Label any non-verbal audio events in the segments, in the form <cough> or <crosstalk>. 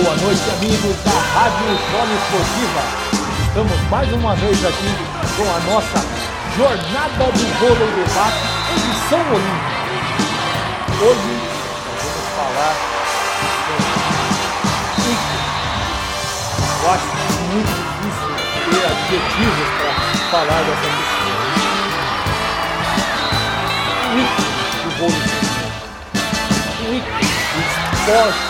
Boa noite, amigos da Rádio Esportiva. Estamos mais uma vez aqui com a nossa Jornada do Vôlei Debate, edição olímpica. Hoje nós vamos falar Eu acho muito difícil ter adjetivos para falar dessa questão. O ícone do vôlei. O esporte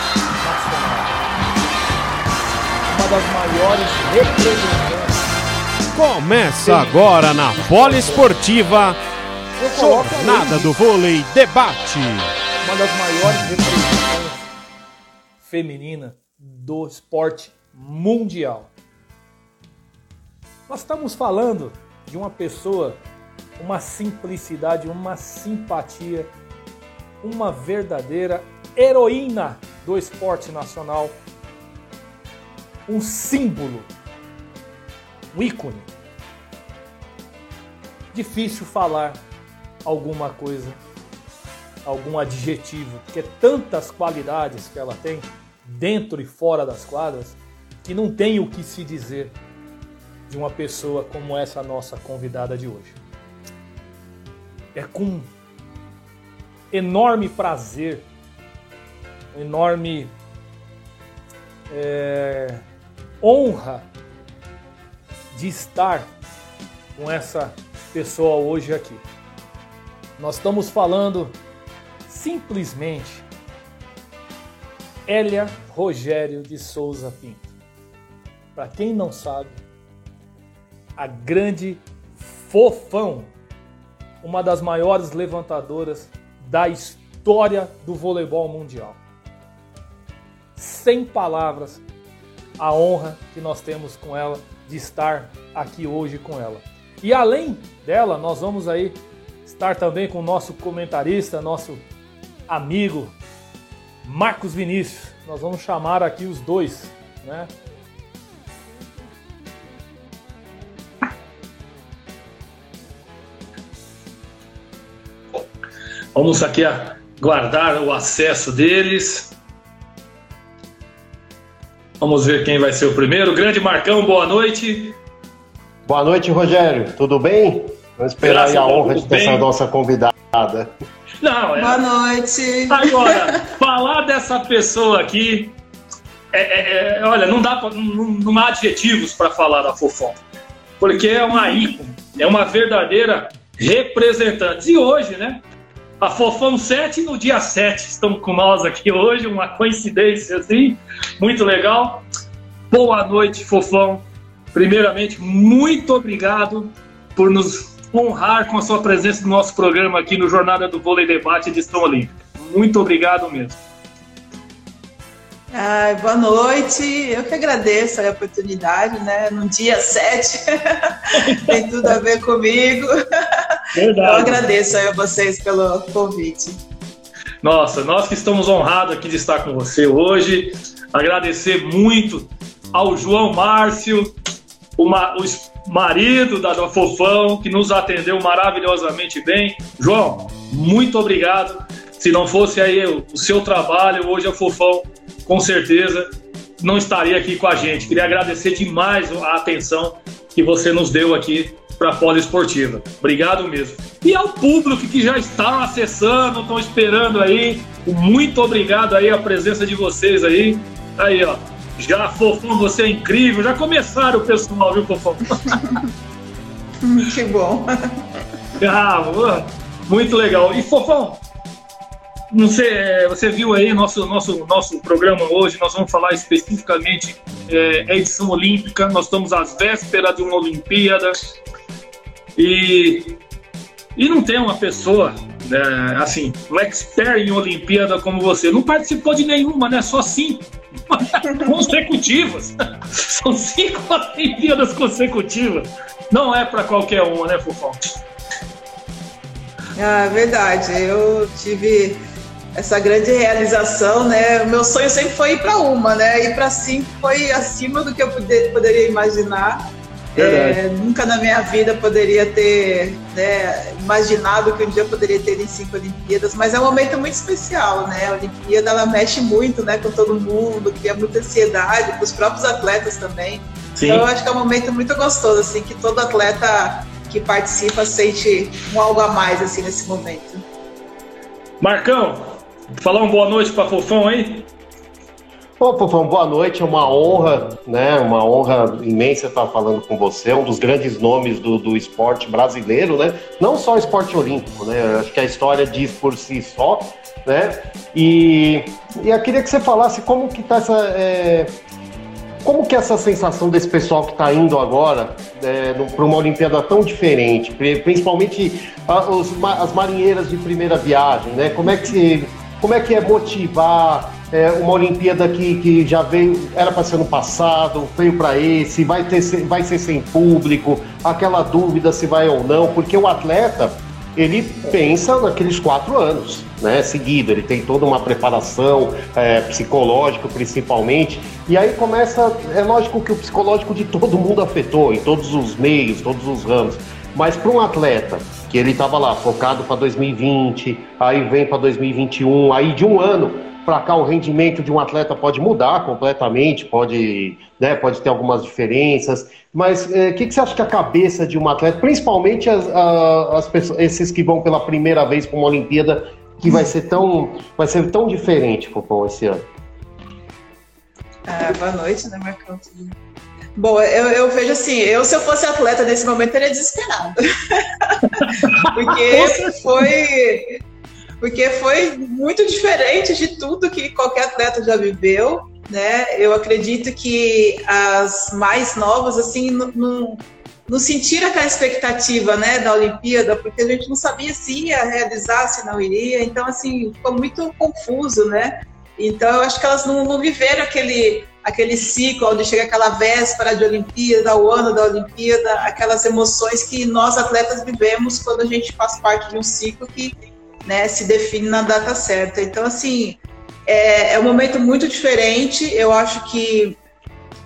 das maiores representantes. Começa agora na Poliesportiva. Jornada do Vôlei Debate. Uma das maiores representantes femininas do esporte mundial. Nós estamos falando de uma pessoa, uma simplicidade, uma simpatia, uma verdadeira heroína do esporte nacional um símbolo, um ícone. Difícil falar alguma coisa, algum adjetivo, porque tantas qualidades que ela tem, dentro e fora das quadras, que não tem o que se dizer de uma pessoa como essa nossa convidada de hoje. É com enorme prazer, enorme é, honra de estar com essa pessoa hoje aqui. Nós estamos falando simplesmente Elia Rogério de Souza Pinto. Para quem não sabe, a grande fofão, uma das maiores levantadoras da história do voleibol mundial. Sem palavras a honra que nós temos com ela de estar aqui hoje com ela. E além dela, nós vamos aí estar também com o nosso comentarista, nosso amigo Marcos Vinícius. Nós vamos chamar aqui os dois, né? Vamos aqui guardar o acesso deles. Vamos ver quem vai ser o primeiro. Grande Marcão, boa noite. Boa noite, Rogério. Tudo bem? Vamos esperar aí a honra de ter essa nossa convidada. Não, é... Boa noite. Agora, <laughs> falar dessa pessoa aqui, é, é, é, olha, não dá pra, não, não há adjetivos para falar da Fofão, porque é uma ícone, é uma verdadeira representante. E hoje, né? A Fofão 7 no dia 7. Estamos com nós aqui hoje, uma coincidência assim, muito legal. Boa noite, Fofão. Primeiramente, muito obrigado por nos honrar com a sua presença no nosso programa aqui no Jornada do Vôlei Debate Edição Olímpica. Muito obrigado mesmo. Boa noite, eu que agradeço a oportunidade, né? No dia 7, <laughs> tem tudo a ver comigo. Verdade. Eu agradeço a vocês pelo convite. Nossa, nós que estamos honrados aqui de estar com você hoje. Agradecer muito ao João Márcio, o, ma o marido da Fofão, que nos atendeu maravilhosamente bem. João, muito obrigado. Se não fosse aí o seu trabalho, hoje a Fofão com certeza não estaria aqui com a gente. Queria agradecer demais a atenção que você nos deu aqui para a Poliesportiva. Obrigado mesmo. E ao público que já está acessando, estão esperando aí, muito obrigado aí a presença de vocês aí. Aí, ó. Já, Fofão, você é incrível. Já começaram o pessoal, viu, Fofão? <laughs> que bom. <laughs> Ah, muito legal. E, Fofão, não sei, é, você viu aí nosso nosso nosso programa hoje. Nós vamos falar especificamente é, edição olímpica. Nós estamos às vésperas de uma Olimpíada e e não tem uma pessoa né, assim, um expert em Olimpíada como você. Não participou de nenhuma, né? Só cinco <laughs> consecutivas. <laughs> São cinco <laughs> Olimpíadas consecutivas. Não é para qualquer uma, né, Fufão? Ah, verdade. Eu tive essa grande realização, né? O meu sonho sempre foi ir para uma, né? Ir para cinco foi acima do que eu poder, poderia imaginar. É, nunca na minha vida poderia ter né, imaginado que um dia eu poderia ter em cinco Olimpíadas, mas é um momento muito especial, né? A Olimpíada ela mexe muito, né, com todo mundo, cria muita ansiedade, com os próprios atletas também. Sim. Então eu acho que é um momento muito gostoso, assim, que todo atleta que participa sente um algo a mais assim nesse momento. Marcão, falar uma boa noite para Fofão aí. Ô, Fofão, boa noite, é uma honra, né? Uma honra imensa estar falando com você, um dos grandes nomes do, do esporte brasileiro, né? Não só esporte olímpico, né? Acho que a história diz por si só, né? E, e eu queria que você falasse como que tá essa. É, como que é essa sensação desse pessoal que está indo agora é, para uma Olimpíada tão diferente, principalmente as marinheiras de primeira viagem, né? Como é que, como é, que é motivar é, uma Olimpíada que, que já veio, era para ser no passado, veio para esse, vai, ter, vai ser sem público, aquela dúvida se vai ou não, porque o atleta ele pensa naqueles quatro anos, né, seguido, ele tem toda uma preparação é, psicológica principalmente, e aí começa, é lógico que o psicológico de todo mundo afetou, em todos os meios, todos os ramos, mas para um atleta que ele estava lá focado para 2020, aí vem para 2021, aí de um ano para cá o rendimento de um atleta pode mudar completamente, pode, né, pode ter algumas diferenças, mas o é, que, que, você acha que a cabeça de um atleta, principalmente as, as pessoas, esses que vão pela primeira vez para uma Olimpíada, que vai ser tão, vai ser tão diferente, Popão, esse ano? Ah, boa noite, né, Marcão? Bom, eu, eu, vejo assim, eu se eu fosse atleta nesse momento, teria desesperado. <laughs> Porque foi porque foi muito diferente de tudo que qualquer atleta já viveu, né? Eu acredito que as mais novas, assim, não, não sentiram aquela expectativa, né, da Olimpíada, porque a gente não sabia se ia realizar, se não iria, então, assim, ficou muito confuso, né? Então, eu acho que elas não, não viveram aquele, aquele ciclo onde chega aquela véspera de Olimpíada, o ano da Olimpíada, aquelas emoções que nós atletas vivemos quando a gente faz parte de um ciclo que né, se define na data certa. Então, assim, é, é um momento muito diferente. Eu acho que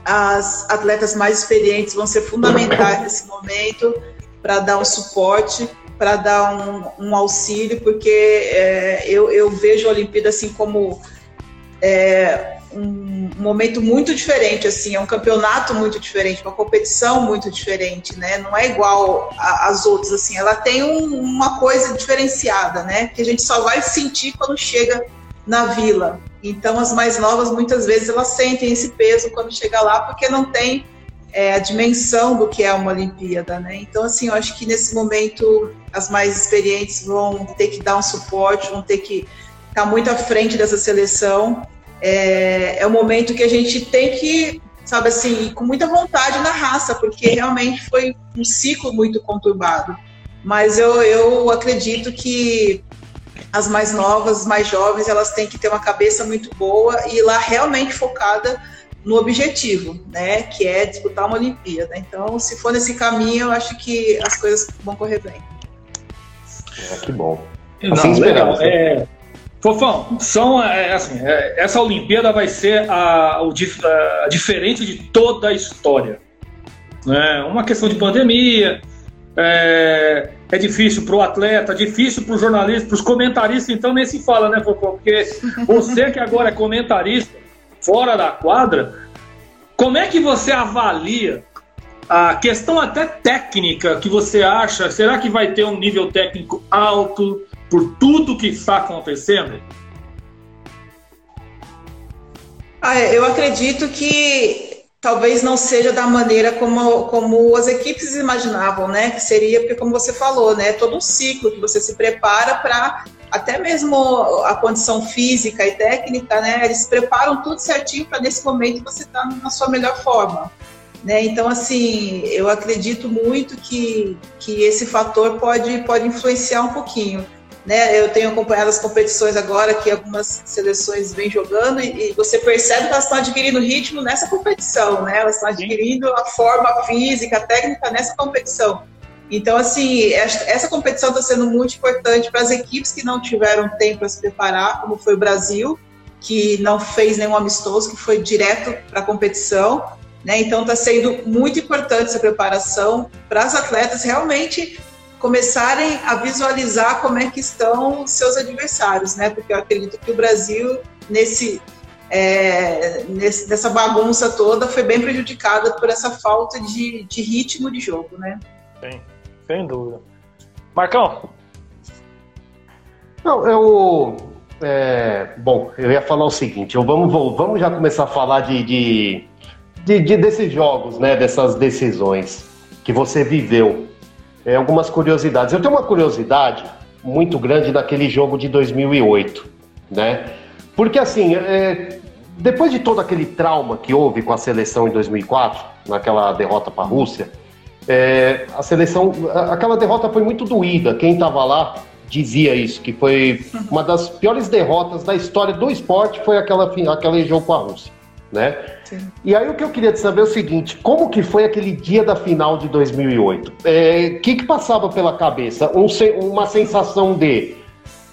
as atletas mais experientes vão ser fundamentais nesse momento para dar um suporte, para dar um, um, auxílio, porque é, eu, eu, vejo a Olimpíada assim como é, um momento muito diferente, assim, é um campeonato muito diferente, uma competição muito diferente, né? Não é igual às outras, assim, ela tem um, uma coisa diferenciada, né? Que a gente só vai sentir quando chega na vila. Então, as mais novas, muitas vezes, elas sentem esse peso quando chega lá, porque não tem é, a dimensão do que é uma Olimpíada, né? Então, assim, eu acho que nesse momento as mais experientes vão ter que dar um suporte, vão ter que estar muito à frente dessa seleção é, é um momento que a gente tem que, sabe assim, com muita vontade na raça, porque realmente foi um ciclo muito conturbado. Mas eu, eu acredito que as mais novas, mais jovens, elas têm que ter uma cabeça muito boa e ir lá realmente focada no objetivo, né, que é disputar uma Olimpíada. Então, se for nesse caminho, eu acho que as coisas vão correr bem. É, que bom. Assim Não, legal. É, Fofão, são, é, assim, é, essa Olimpíada vai ser a, o, a, diferente de toda a história. Né? Uma questão de pandemia, é, é difícil para o atleta, difícil para o jornalista, para os comentaristas, então nem se fala, né, Fofão? Porque <laughs> você que agora é comentarista, fora da quadra, como é que você avalia a questão até técnica que você acha? Será que vai ter um nível técnico alto? Por tudo que está acontecendo? Ah, é, eu acredito que talvez não seja da maneira como, como as equipes imaginavam, né? Que seria, porque como você falou, né? Todo um ciclo que você se prepara para até mesmo a condição física e técnica, né? Eles preparam tudo certinho para nesse momento você estar tá na sua melhor forma. Né? Então, assim, eu acredito muito que, que esse fator pode, pode influenciar um pouquinho. Né, eu tenho acompanhado as competições agora que algumas seleções vêm jogando e, e você percebe que elas estão adquirindo ritmo nessa competição, né? Elas estão adquirindo a forma física, a técnica nessa competição. Então, assim, essa competição está sendo muito importante para as equipes que não tiveram tempo para se preparar, como foi o Brasil, que não fez nenhum amistoso, que foi direto para a competição. Né? Então está sendo muito importante essa preparação para as atletas realmente começarem a visualizar como é que estão seus adversários, né? Porque eu acredito que o Brasil nesse, é, nesse nessa bagunça toda foi bem prejudicado por essa falta de, de ritmo de jogo, né? Sim, sem dúvida. Marcão. Não, eu é, bom, eu ia falar o seguinte, eu vamos, vamos já começar a falar de, de, de, de desses jogos, né? Dessas decisões que você viveu é, algumas curiosidades. Eu tenho uma curiosidade muito grande daquele jogo de 2008, né? Porque assim, é, depois de todo aquele trauma que houve com a seleção em 2004, naquela derrota para a Rússia, é, a seleção, aquela derrota foi muito doída. Quem estava lá dizia isso, que foi uma das piores derrotas da história do esporte, foi aquela, aquele jogo com a Rússia né? Sim. E aí o que eu queria saber é o seguinte, como que foi aquele dia da final de 2008? O é, que que passava pela cabeça? Um, uma sensação de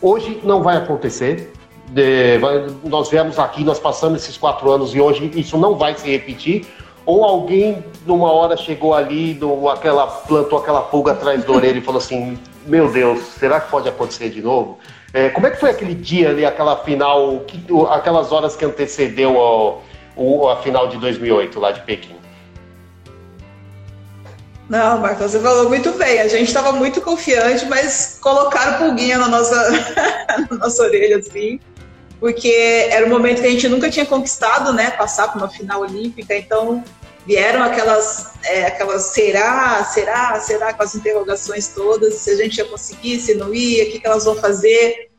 hoje não vai acontecer, de, vai, nós viemos aqui, nós passamos esses quatro anos e hoje isso não vai se repetir, ou alguém numa hora chegou ali, no, aquela, plantou aquela pulga atrás da orelha e falou assim, meu Deus, será que pode acontecer de novo? É, como é que foi aquele dia ali, aquela final, que, aquelas horas que antecedeu ao, o, a final de 2008 lá de Pequim. Não, Marcos, você falou muito bem. A gente estava muito confiante, mas colocaram pulguinha na nossa, <laughs> na nossa orelha, assim, porque era um momento que a gente nunca tinha conquistado, né? Passar para uma final olímpica, então vieram aquelas, é, aquelas será, será, será, com as interrogações todas, se a gente ia conseguir, se não ia, o que, que elas vão fazer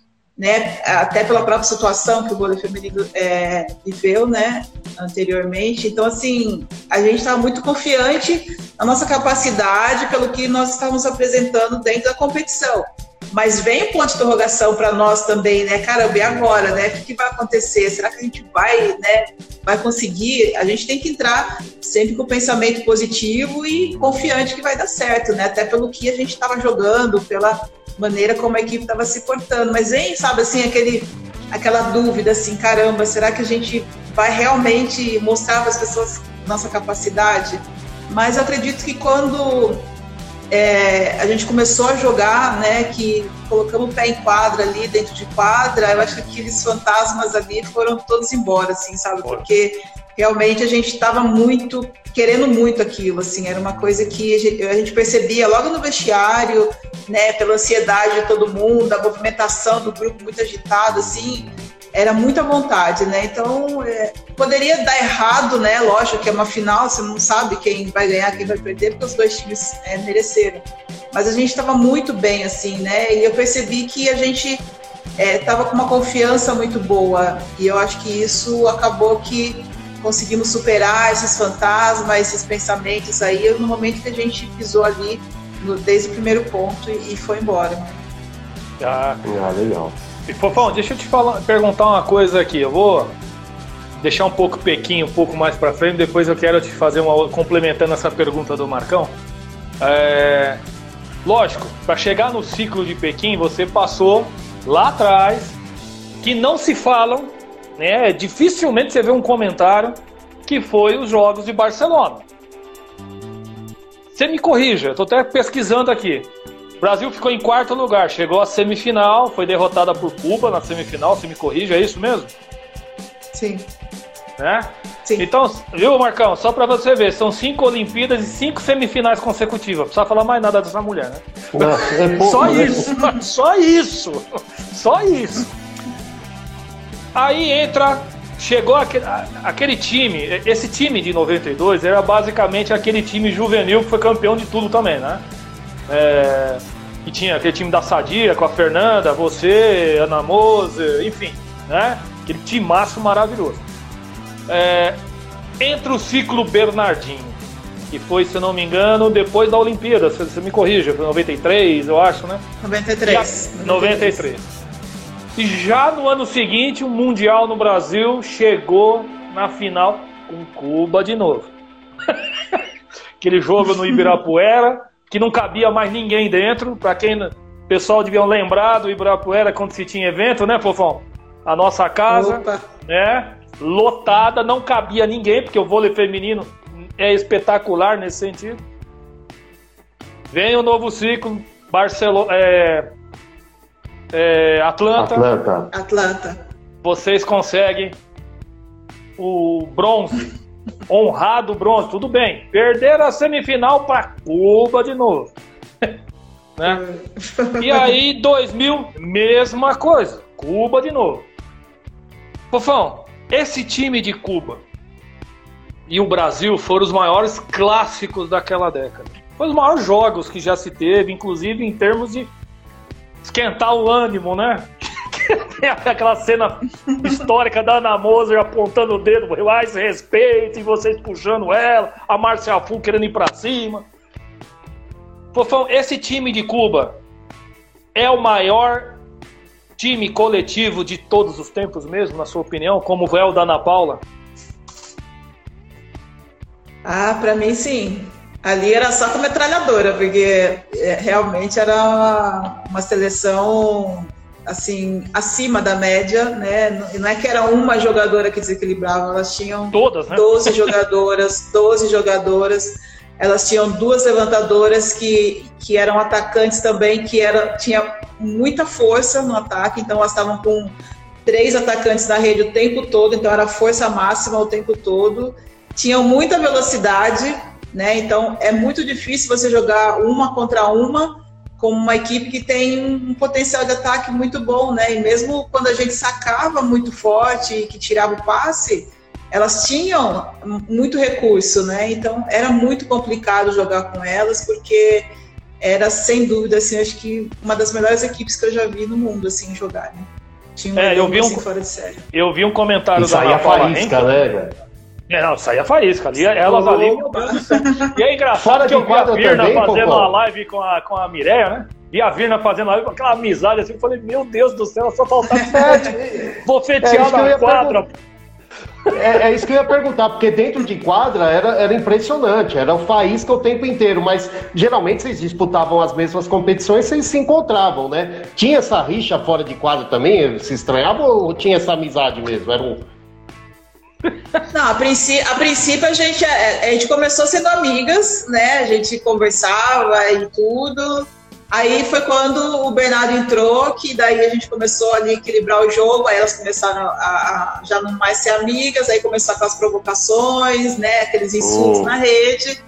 né, até pela própria situação que o vôlei feminino é, viveu, né, anteriormente. Então, assim, a gente estava muito confiante na nossa capacidade pelo que nós estávamos apresentando dentro da competição. Mas vem um ponto de interrogação para nós também, né? Caramba, e agora, né? O que, que, vai acontecer? Será que a gente vai, né? Vai conseguir? A gente tem que entrar sempre com o pensamento positivo e confiante que vai dar certo, né? Até pelo que a gente estava jogando, pela maneira como a equipe estava se portando. Mas vem, sabe, assim, aquele, aquela dúvida, assim, caramba, será que a gente vai realmente mostrar para as pessoas nossa capacidade? Mas eu acredito que quando é, a gente começou a jogar, né, que colocamos o pé em quadra ali, dentro de quadra, eu acho que aqueles fantasmas ali foram todos embora, assim, sabe? Porque realmente a gente estava muito, querendo muito aquilo, assim, era uma coisa que a gente, a gente, percebia logo no vestiário, né, pela ansiedade de todo mundo, a movimentação do grupo muito agitado, assim, era muita vontade, né? Então, é, poderia dar errado, né? Lógico que é uma final, você não sabe quem vai ganhar, quem vai perder, porque os dois times é, mereceram. Mas a gente estava muito bem, assim, né? E eu percebi que a gente estava é, com uma confiança muito boa. E eu acho que isso acabou que conseguimos superar esses fantasmas, esses pensamentos aí, no momento que a gente pisou ali, no, desde o primeiro ponto, e, e foi embora. Ah, legal. Fofão, deixa eu te falar, perguntar uma coisa aqui. Eu vou deixar um pouco Pequim um pouco mais para frente, depois eu quero te fazer uma complementando essa pergunta do Marcão. É, lógico, para chegar no ciclo de Pequim, você passou lá atrás que não se falam, né? Dificilmente você vê um comentário que foi os jogos de Barcelona. Você me corrija, tô até pesquisando aqui. O Brasil ficou em quarto lugar, chegou à semifinal, foi derrotada por Cuba na semifinal, se me corrija, é isso mesmo? Sim. Né? Sim. Então, viu, Marcão? Só para você ver, são cinco Olimpíadas e cinco semifinais consecutivas. Não precisa falar mais nada dessa mulher, né? Não, é <laughs> pouco, só né? isso, <laughs> só isso, só isso. Aí entra, chegou aquele, aquele time, esse time de 92 era basicamente aquele time juvenil que foi campeão de tudo também, né? É, que tinha aquele time da Sadia com a Fernanda, você, Ana Mose, enfim, né? Aquele timaço maravilhoso. É, entra o ciclo Bernardinho, que foi, se não me engano, depois da Olimpíada, você, você me corrija, foi 93, eu acho, né? 93. Já, 93. E já no ano seguinte, o Mundial no Brasil chegou na final com Cuba de novo. <laughs> Aquele jogo no <laughs> Ibirapuera, que não cabia mais ninguém dentro. Para quem o pessoal devia lembrar do Ibirapuera quando se tinha evento, né, Fofão? A nossa casa, Opa. né? Lotada, não cabia ninguém, porque o vôlei feminino é espetacular nesse sentido. Vem o novo ciclo, Barcelona, é, é, Atlanta. Atlanta. Atlanta. Vocês conseguem o bronze, honrado bronze, tudo bem. Perderam a semifinal para Cuba de novo. <laughs> né? E aí, 2000, mesma coisa. Cuba de novo. Fofão, esse time de Cuba e o Brasil foram os maiores clássicos daquela década. Foram os maiores jogos que já se teve, inclusive em termos de esquentar o ânimo, né? <laughs> Aquela cena histórica da Ana Moser apontando o dedo, mais respeito, e vocês puxando ela, a Marcia Fu querendo ir pra cima. Fofão, esse time de Cuba é o maior time coletivo de todos os tempos mesmo, na sua opinião, como é o da Ana Paula? Ah, para mim sim. Ali era só com metralhadora, porque é, realmente era uma, uma seleção assim acima da média, né? Não é que era uma jogadora que desequilibrava, elas tinham todas, né? 12 jogadoras, <laughs> 12 jogadoras. Elas tinham duas levantadoras que, que eram atacantes também, que era, tinha muita força no ataque, então elas estavam com três atacantes na rede o tempo todo, então era força máxima o tempo todo. Tinham muita velocidade, né? Então é muito difícil você jogar uma contra uma com uma equipe que tem um potencial de ataque muito bom, né? E mesmo quando a gente sacava muito forte e que tirava o passe, elas tinham muito recurso, né? Então era muito complicado jogar com elas porque era sem dúvida assim, acho que uma das melhores equipes que eu já vi no mundo assim jogar. Né? Tinha um é, eu vi um, assim, fora de série. Eu vi um comentário Isso da Ana Paula faísca, né, é, não, saía faísca. Ali, ela ali, meu Deus do céu. E é engraçado que eu vi a Virna também, fazendo uma live com a, com a Mireia, né? E a Virna fazendo live com aquela amizade assim. Eu falei, meu Deus do céu, só faltava <laughs> sete. Vou fetear é na quadra. É, é, isso que eu ia perguntar, porque dentro de quadra era, era impressionante, era o faísca o tempo inteiro, mas geralmente vocês disputavam as mesmas competições, vocês se encontravam, né? Tinha essa rixa fora de quadra também? Se estranhava ou tinha essa amizade mesmo? Era um, não, a princípio, a, princípio a, gente, a, a gente começou sendo amigas, né? A gente conversava e tudo. Aí foi quando o Bernardo entrou, que daí a gente começou ali a equilibrar o jogo, aí elas começaram a, a já não mais ser amigas, aí começou com as provocações, né? Aqueles insultos oh. na rede.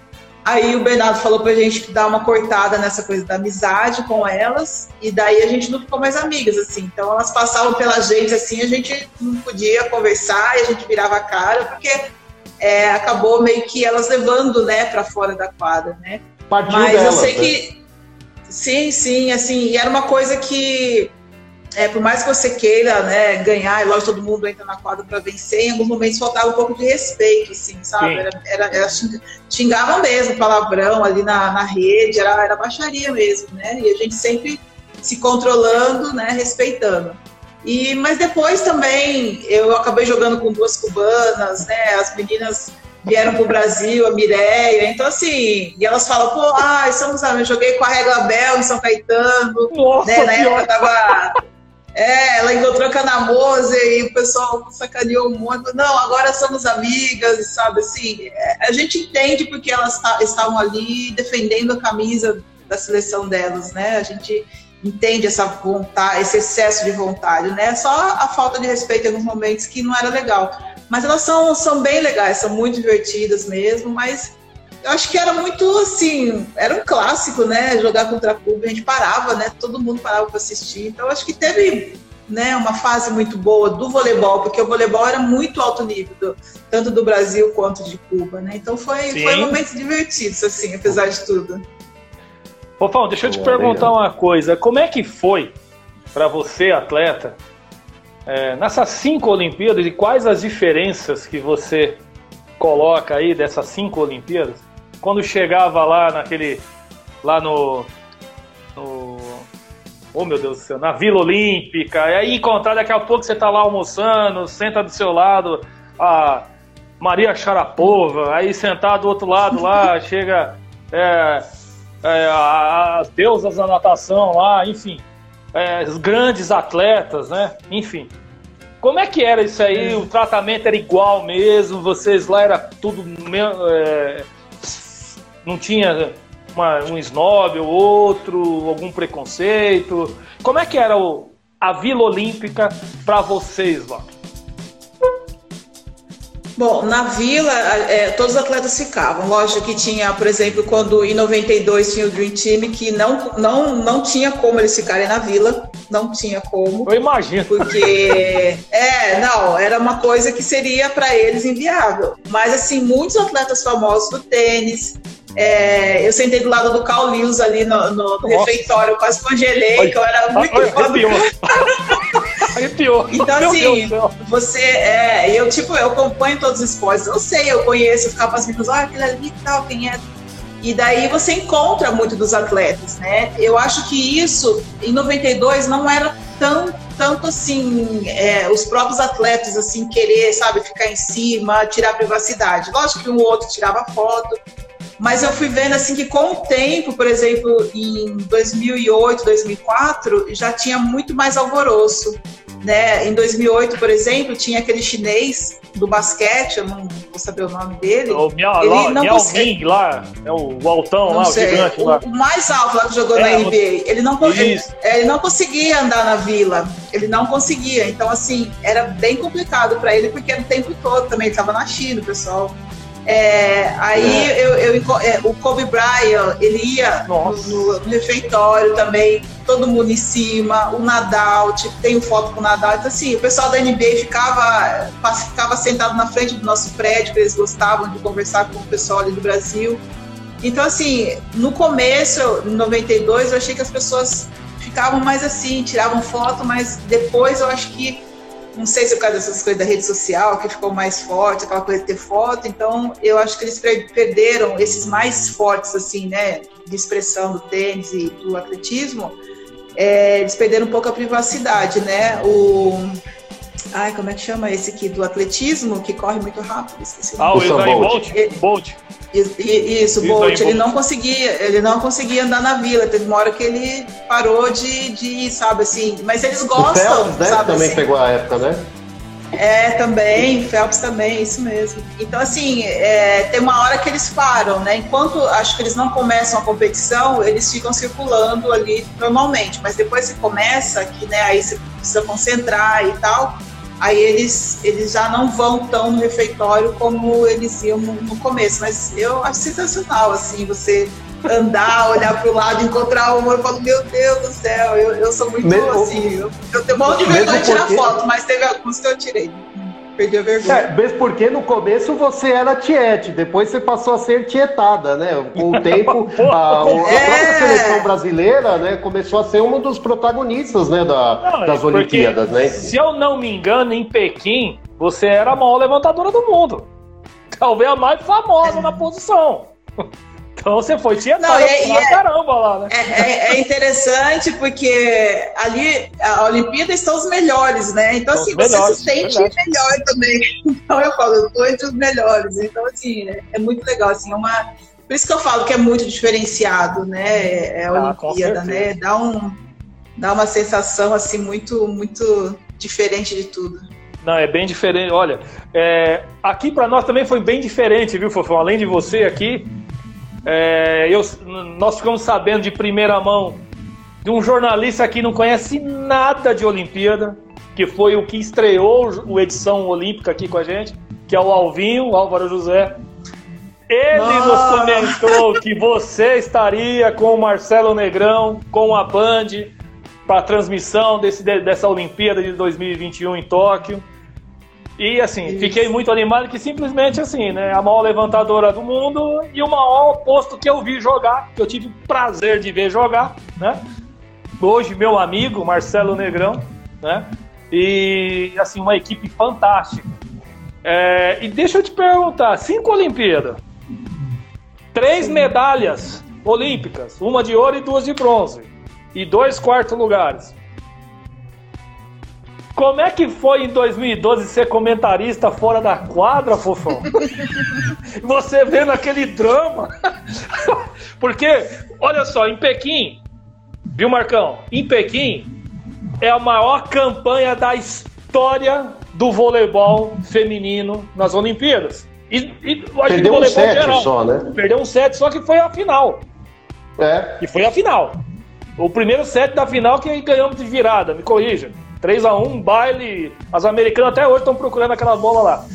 Aí o Bernardo falou pra gente dar uma cortada nessa coisa da amizade com elas, e daí a gente não ficou mais amigas, assim. Então elas passavam pela gente, assim, a gente não podia conversar e a gente virava a cara, porque é, acabou meio que elas levando, né, pra fora da quadra, né? Partiu Mas delas, eu sei né? que. Sim, sim, assim, e era uma coisa que é, por mais que você queira né, ganhar, e lógico, todo mundo entra na quadra para vencer, em alguns momentos faltava um pouco de respeito, assim, sabe? Era, era, era, xingavam mesmo, palavrão ali na, na rede, era, era baixaria mesmo, né? E a gente sempre se controlando, né, respeitando. E, mas depois também eu acabei jogando com duas cubanas, né? As meninas vieram pro Brasil, a Mireia, então assim, e elas falam, pô, ah, somos, eu joguei com a Regla Bel em São Caetano, Nossa, né? Na época tava é, ela encontrou a Canamose e o pessoal sacaneou um monte. Não, agora somos amigas, sabe? Assim, é, a gente entende porque elas estavam ali defendendo a camisa da seleção delas, né? A gente entende essa vontade, esse excesso de vontade, né? Só a falta de respeito em alguns momentos que não era legal. Mas elas são, são bem legais, são muito divertidas mesmo, mas acho que era muito assim, era um clássico, né? Jogar contra a Cuba, a gente parava, né? Todo mundo parava para assistir. Então acho que teve né, uma fase muito boa do voleibol, porque o voleibol era muito alto nível, do, tanto do Brasil quanto de Cuba, né? Então foi, foi momentos divertidos, assim, apesar de tudo. Fofão, deixa eu te perguntar uma coisa. Como é que foi para você, atleta, é, nessas cinco Olimpíadas e quais as diferenças que você coloca aí dessas cinco Olimpíadas? Quando chegava lá naquele. lá no. no oh meu Deus do céu, na Vila Olímpica, e aí encontrar daqui a pouco você tá lá almoçando, senta do seu lado a Maria Sharapova, aí sentar do outro lado lá, <laughs> chega é, é, as deusas da natação lá, enfim, é, os grandes atletas, né? Enfim. Como é que era isso aí? O tratamento era igual mesmo? Vocês lá era tudo. Não tinha uma, um snob ou outro, algum preconceito? Como é que era o, a Vila Olímpica para vocês lá? Bom, na Vila, é, todos os atletas ficavam. Lógico que tinha, por exemplo, quando em 92 tinha o Dream Team, que não, não, não tinha como eles ficarem na Vila, não tinha como. Eu imagino. Porque, <laughs> é, não, era uma coisa que seria para eles inviável. Mas, assim, muitos atletas famosos do tênis, é, eu sentei do lado do Carl Lewis ali no, no refeitório, quase congelei, que eu era muito olha, <laughs> Arrepiou. Então, assim, você. É, eu, tipo, eu acompanho todos os esportes, eu sei, eu conheço, eu ficava as meninas, ah, aquele ali e tal, quem é. E daí você encontra muito dos atletas, né? Eu acho que isso, em 92, não era tão, tanto assim, é, os próprios atletas, assim, querer, sabe, ficar em cima, tirar privacidade. Lógico que um outro tirava foto, mas eu fui vendo assim que com o tempo, por exemplo, em 2008, 2004, já tinha muito mais alvoroço. Né? Em 2008, por exemplo, tinha aquele chinês do basquete, eu não vou saber o nome dele. O Miao, ele não Miao lá, é o, o altão não lá, sei, o gigante o, lá. O mais alto lá que jogou é, na NBA. Ele não, ele, ele, não conseguia andar na vila, ele não conseguia. Então, assim, era bem complicado para ele, porque o tempo todo também, estava na China, o pessoal é, aí. Eu, eu, é, o Kobe Bryant, ele ia no, no, refeitório também, todo mundo em cima, o Nadal, tipo, tenho foto com o Nadal, então assim, o pessoal da NBA ficava, ficava sentado na frente do nosso prédio, eles gostavam de conversar com o pessoal ali do Brasil. Então assim, no começo, em 92, eu achei que as pessoas ficavam mais assim, tiravam foto, mas depois eu acho que não sei se é por causa dessas coisas da rede social, que ficou mais forte, aquela coisa de ter foto, então eu acho que eles perderam esses mais fortes, assim, né, de expressão do tênis e do atletismo, é, eles perderam um pouco a privacidade, né, o... Ai, como é que chama esse aqui do atletismo, que corre muito rápido? Esqueci ah, o Usain Bolt. Bolt. Isso, isso Bolt, ele não conseguia, ele não conseguia andar na vila. Teve uma hora que ele parou de, de sabe assim. Mas eles gostam. O Phelps, né? Sabe, também assim. pegou a época, né? É, também, Phelps também, isso mesmo. Então, assim, é, tem uma hora que eles param, né? Enquanto acho que eles não começam a competição, eles ficam circulando ali normalmente, mas depois que começa, que né, aí você precisa concentrar e tal, aí eles, eles já não vão tão no refeitório como eles iam no, no começo. Mas eu acho sensacional, assim, você andar, <laughs> olhar para o lado, encontrar uma, eu falo, meu Deus do céu, eu, eu sou muito mesmo, assim, eu, eu tenho um monte de vergonha de tirar foto, mas teve alguns que eu tirei. Perdi a vergonha. É, mesmo porque no começo você era tiete, depois você passou a ser tietada, né? Com o <laughs> tempo, a, a, é. própria seleção brasileira, né, começou a ser um dos protagonistas, né, da, não, das Olimpíadas, né? Se eu não me engano, em Pequim, você era a maior levantadora do mundo. Talvez a mais famosa na posição. <laughs> Então você foi tietada é, pra é, caramba lá, né? É, é, é, interessante porque ali a Olimpíada estão os melhores, né? Então, assim, você melhores, se sente verdade. melhor também. Então eu falo, eu tô entre os melhores. Então, assim, é, é muito legal, assim, é uma. Por isso que eu falo que é muito diferenciado, né? É a ah, Olimpíada, né? Dá, um, dá uma sensação assim muito, muito diferente de tudo. Não, é bem diferente. Olha, é, aqui para nós também foi bem diferente, viu, Fofão? Além de você aqui, é, eu, nós ficamos sabendo de primeira mão de um jornalista que não conhece nada de Olimpíada, que foi o que estreou o edição olímpica aqui com a gente, que é o Alvinho, o Álvaro José. Ele Nossa. nos comentou que você estaria com o Marcelo Negrão, com a Band, para a transmissão desse, dessa Olimpíada de 2021 em Tóquio. E assim, Isso. fiquei muito animado que simplesmente assim, né? A maior levantadora do mundo e o maior posto que eu vi jogar, que eu tive o prazer de ver jogar, né? Hoje, meu amigo Marcelo Negrão, né? E assim, uma equipe fantástica. É, e deixa eu te perguntar: cinco Olimpíadas, três medalhas olímpicas, uma de ouro e duas de bronze, e dois quartos lugares. Como é que foi em 2012 ser comentarista fora da quadra, fofão? <laughs> Você vendo aquele drama. <laughs> Porque, olha só, em Pequim, viu, Marcão? Em Pequim é a maior campanha da história do voleibol feminino nas Olimpíadas. E, e Perdeu um set geral. só, né? Perdeu um set, só que foi a final. É. E foi a final. O primeiro set da final que ganhamos de virada, me corrija. 3x1, baile. As americanas até hoje estão procurando aquela bola lá.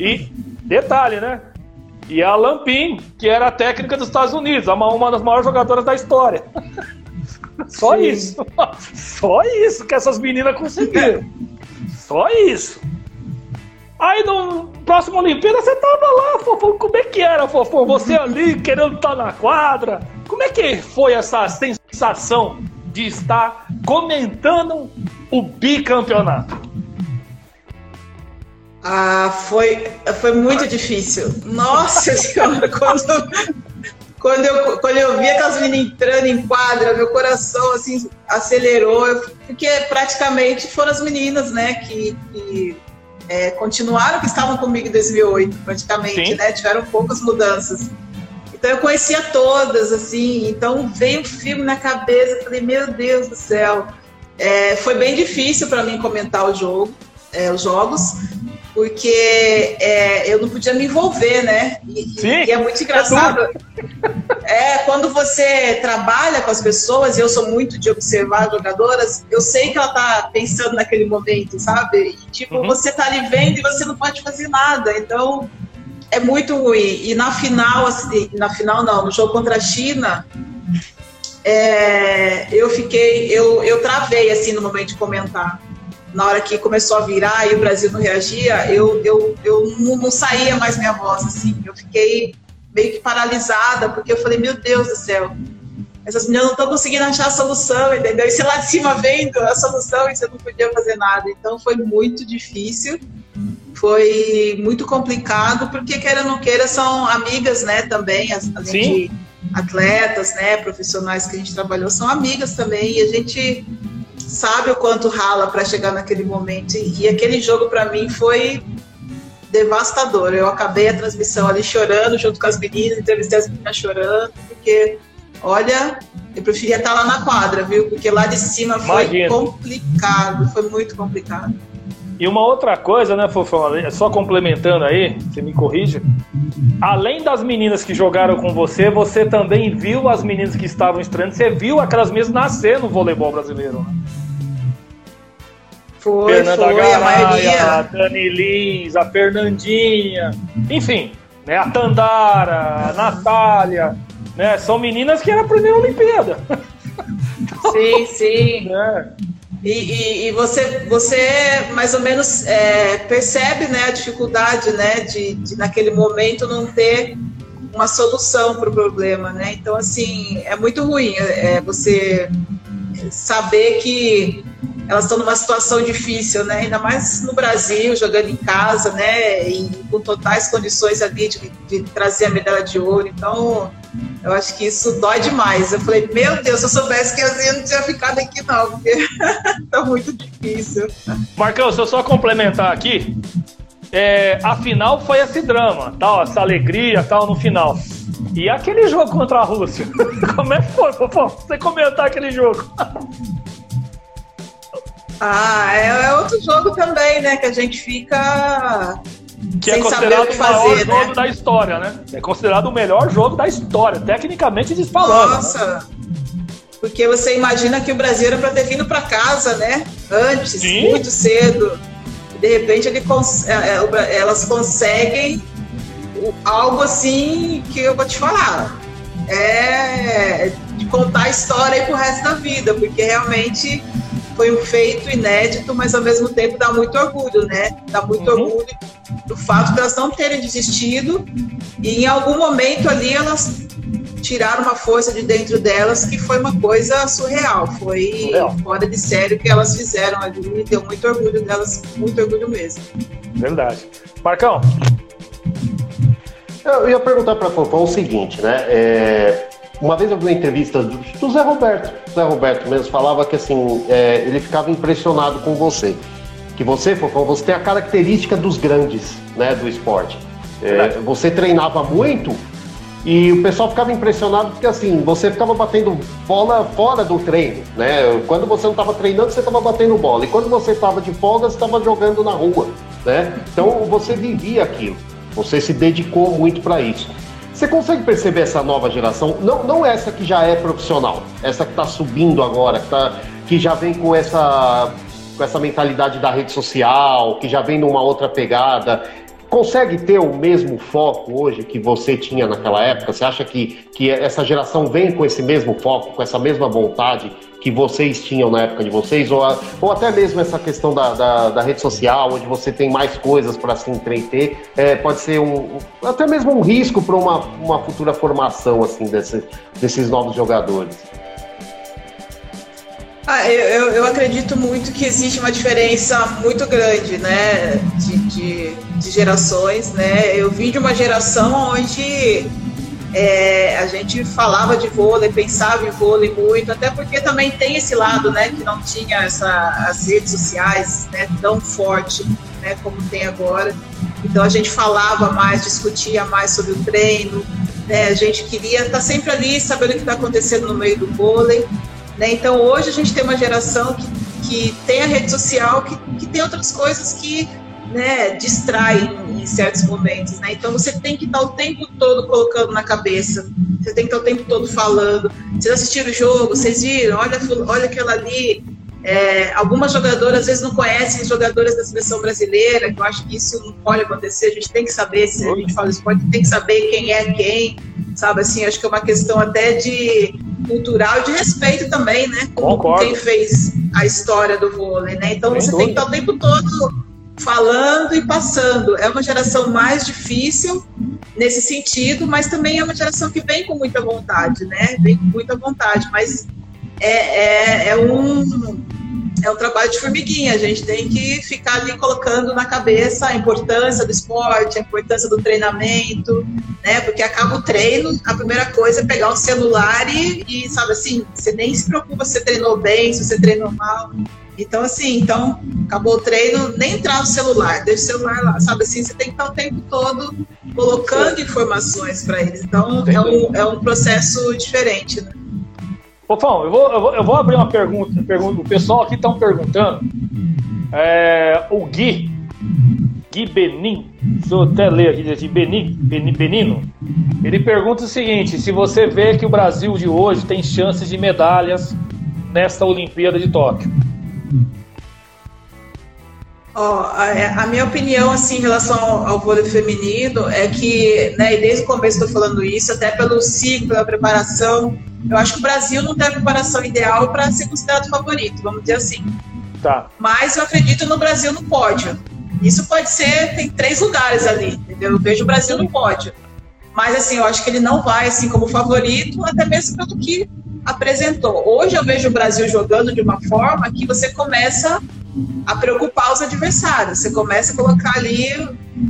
E, detalhe, né? E a Lampin, que era a técnica dos Estados Unidos, uma das maiores jogadoras da história. <laughs> Só Sim. isso. <laughs> Só isso que essas meninas conseguiram. <laughs> Só isso. Aí no próximo Olimpíada você tava lá, Fofão. Como é que era, Fofão? Você ali querendo estar na quadra. Como é que foi essa sensação de estar comentando o bicampeonato? Ah, foi, foi muito difícil. Nossa <laughs> senhora, quando, quando, eu, quando eu vi aquelas meninas entrando em quadra, meu coração assim acelerou, porque praticamente foram as meninas, né, que, que é, continuaram, que estavam comigo em 2008, praticamente, Sim. né, tiveram poucas mudanças. Então eu conhecia todas, assim, então veio o filme na cabeça, falei, meu Deus do céu. É, foi bem difícil para mim comentar o jogo, é, os jogos, porque é, eu não podia me envolver, né? E, e é muito engraçado. É, quando você trabalha com as pessoas, e eu sou muito de observar jogadoras, eu sei que ela tá pensando naquele momento, sabe? E, tipo, uhum. você tá ali vendo e você não pode fazer nada. Então, é muito ruim. E na final, assim, na final não, no jogo contra a China, é, eu fiquei, eu, eu travei assim no momento de comentar na hora que começou a virar e o Brasil não reagia, eu, eu, eu não, não saía mais minha voz, assim. Eu fiquei meio que paralisada, porque eu falei, meu Deus do céu, essas meninas não estão conseguindo achar a solução, entendeu? E você lá de cima vendo a solução e você não podia fazer nada. Então foi muito difícil, foi muito complicado, porque queira ou não queira, são amigas, né, também, além Sim. de atletas, né, profissionais que a gente trabalhou, são amigas também, e a gente sabe o quanto rala para chegar naquele momento. E aquele jogo para mim foi devastador. Eu acabei a transmissão ali chorando junto com as meninas, entrevistei as meninas chorando, porque olha, eu preferia estar lá na quadra, viu? Porque lá de cima foi Imagina. complicado, foi muito complicado. E uma outra coisa, né, Fofão, só complementando aí, você me corrija. Além das meninas que jogaram com você, você também viu as meninas que estavam estreando, você viu aquelas mesmas nascer no voleibol brasileiro, né? Foi, Fernanda foi, Garaia, a maioria. A Dani Lins, a Fernandinha, enfim, né, a Tandara, a Natália, né, são meninas que era a primeira Olimpíada. Sim, <laughs> sim. Né? E, e, e, você, você mais ou menos é, percebe né, a dificuldade né, de, de, naquele momento, não ter uma solução para o problema. Né? Então, assim, é muito ruim é, você saber que elas estão numa situação difícil, né? Ainda mais no Brasil, jogando em casa, né? E com totais condições ali de, de trazer a medalha de ouro. Então, eu acho que isso dói demais. Eu falei, meu Deus, se eu soubesse que eu não tinha ficado aqui, não, porque <laughs> tá muito difícil. Marcão, se eu só complementar aqui, é, a final foi esse drama, tal, essa alegria tal no final. E aquele jogo contra a Rússia? <laughs> Como é que foi, Fofão? Você comentar aquele jogo? <laughs> Ah, é, é, outro jogo também, né? Que a gente fica. Que é sem é considerado o, fazer, maior né? jogo da história, né? É considerado o melhor jogo da história, tecnicamente desfalando. Né? Nossa! Né? Porque você imagina que o Brasil era para ter vindo para casa, né? Antes, Sim. muito cedo. De repente ele cons é, é, elas conseguem algo assim que eu vou te falar. É de contar a história aí pro resto da vida, porque realmente foi um feito inédito, mas ao mesmo tempo dá muito orgulho, né? Dá muito uhum. orgulho do fato de elas não terem desistido e em algum momento ali elas tiraram uma força de dentro delas que foi uma coisa surreal, foi surreal. fora de sério que elas fizeram ali e deu muito orgulho delas, muito orgulho mesmo. Verdade. Marcão. Eu ia perguntar para a Fofão o seguinte, né? É, uma vez eu vi uma entrevista do, do Zé Roberto, Zé Roberto mesmo falava que assim, é, ele ficava impressionado com você. Que você, Fofão, você tem a característica dos grandes né, do esporte. É, você treinava muito E o pessoal ficava impressionado porque assim, você ficava batendo bola fora do treino, né? Quando você não estava treinando, você estava batendo bola. E quando você estava de folga, você estava jogando na rua, né? Então você vivia aquilo. Você se dedicou muito para isso. Você consegue perceber essa nova geração? Não, não essa que já é profissional, essa que está subindo agora, que, tá, que já vem com essa, com essa mentalidade da rede social, que já vem numa outra pegada consegue ter o mesmo foco hoje que você tinha naquela época? Você acha que, que essa geração vem com esse mesmo foco, com essa mesma vontade que vocês tinham na época de vocês? Ou, a, ou até mesmo essa questão da, da, da, rede social, onde você tem mais coisas para se entreter, é, pode ser um, até mesmo um risco para uma, uma futura formação assim desse, desses novos jogadores? Ah, eu, eu acredito muito que existe uma diferença muito grande, né, de, de, de gerações, né. Eu vim de uma geração onde é, a gente falava de vôlei, pensava em vôlei muito, até porque também tem esse lado, né, que não tinha essa, as redes sociais, né, tão forte, né, como tem agora. Então a gente falava mais, discutia mais sobre o treino, né, a gente queria estar sempre ali, sabendo o que está acontecendo no meio do vôlei. Né? Então, hoje a gente tem uma geração que, que tem a rede social, que, que tem outras coisas que né, distraem em certos momentos. Né? Então, você tem que estar o tempo todo colocando na cabeça, você tem que estar o tempo todo falando. Vocês assistiram o jogo, vocês viram, olha, olha aquela ali. É, algumas jogadoras às vezes não conhecem as jogadoras da seleção brasileira, que eu acho que isso não pode acontecer. A gente tem que saber, se a gente fala esporte, tem que saber quem é quem, sabe? Assim, acho que é uma questão até de cultural e de respeito também, né? Com quem fez a história do vôlei, né? Então Sem você dúvida. tem que estar o tempo todo falando e passando. É uma geração mais difícil nesse sentido, mas também é uma geração que vem com muita vontade, né? Vem com muita vontade, mas é, é, é um é um trabalho de formiguinha. A gente tem que ficar ali colocando na cabeça a importância do esporte, a importância do treinamento, né? Porque acaba o treino, a primeira coisa é pegar o celular e, e sabe assim, você nem se preocupa se você treinou bem, se você treinou mal. Então, assim, então, acabou o treino, nem entrar no celular, deixa o celular lá, sabe assim, você tem que estar o tempo todo colocando informações para eles. Então, é um, é um processo diferente, né? Fofão, eu vou, eu vou, eu vou abrir uma pergunta, pergunta. O pessoal aqui estão perguntando. É, o Gui, Gui Benin, deixa eu até ler aqui, aqui Benin, Benin, Benino. Ele pergunta o seguinte: se você vê que o Brasil de hoje tem chances de medalhas nesta Olimpíada de Tóquio. Oh, a, a, minha opinião assim, em relação ao, ao vôlei feminino é que, né, e desde o começo estou falando isso, até pelo ciclo, pela preparação, eu acho que o Brasil não tem a preparação ideal para ser considerado favorito, vamos dizer assim. Tá. Mas eu acredito no Brasil no pódio. Isso pode ser, tem três lugares ali, entendeu? Eu vejo o Brasil no pódio. Mas assim, eu acho que ele não vai assim como favorito, até mesmo pelo que apresentou. Hoje eu vejo o Brasil jogando de uma forma que você começa a preocupar os adversários. Você começa a colocar ali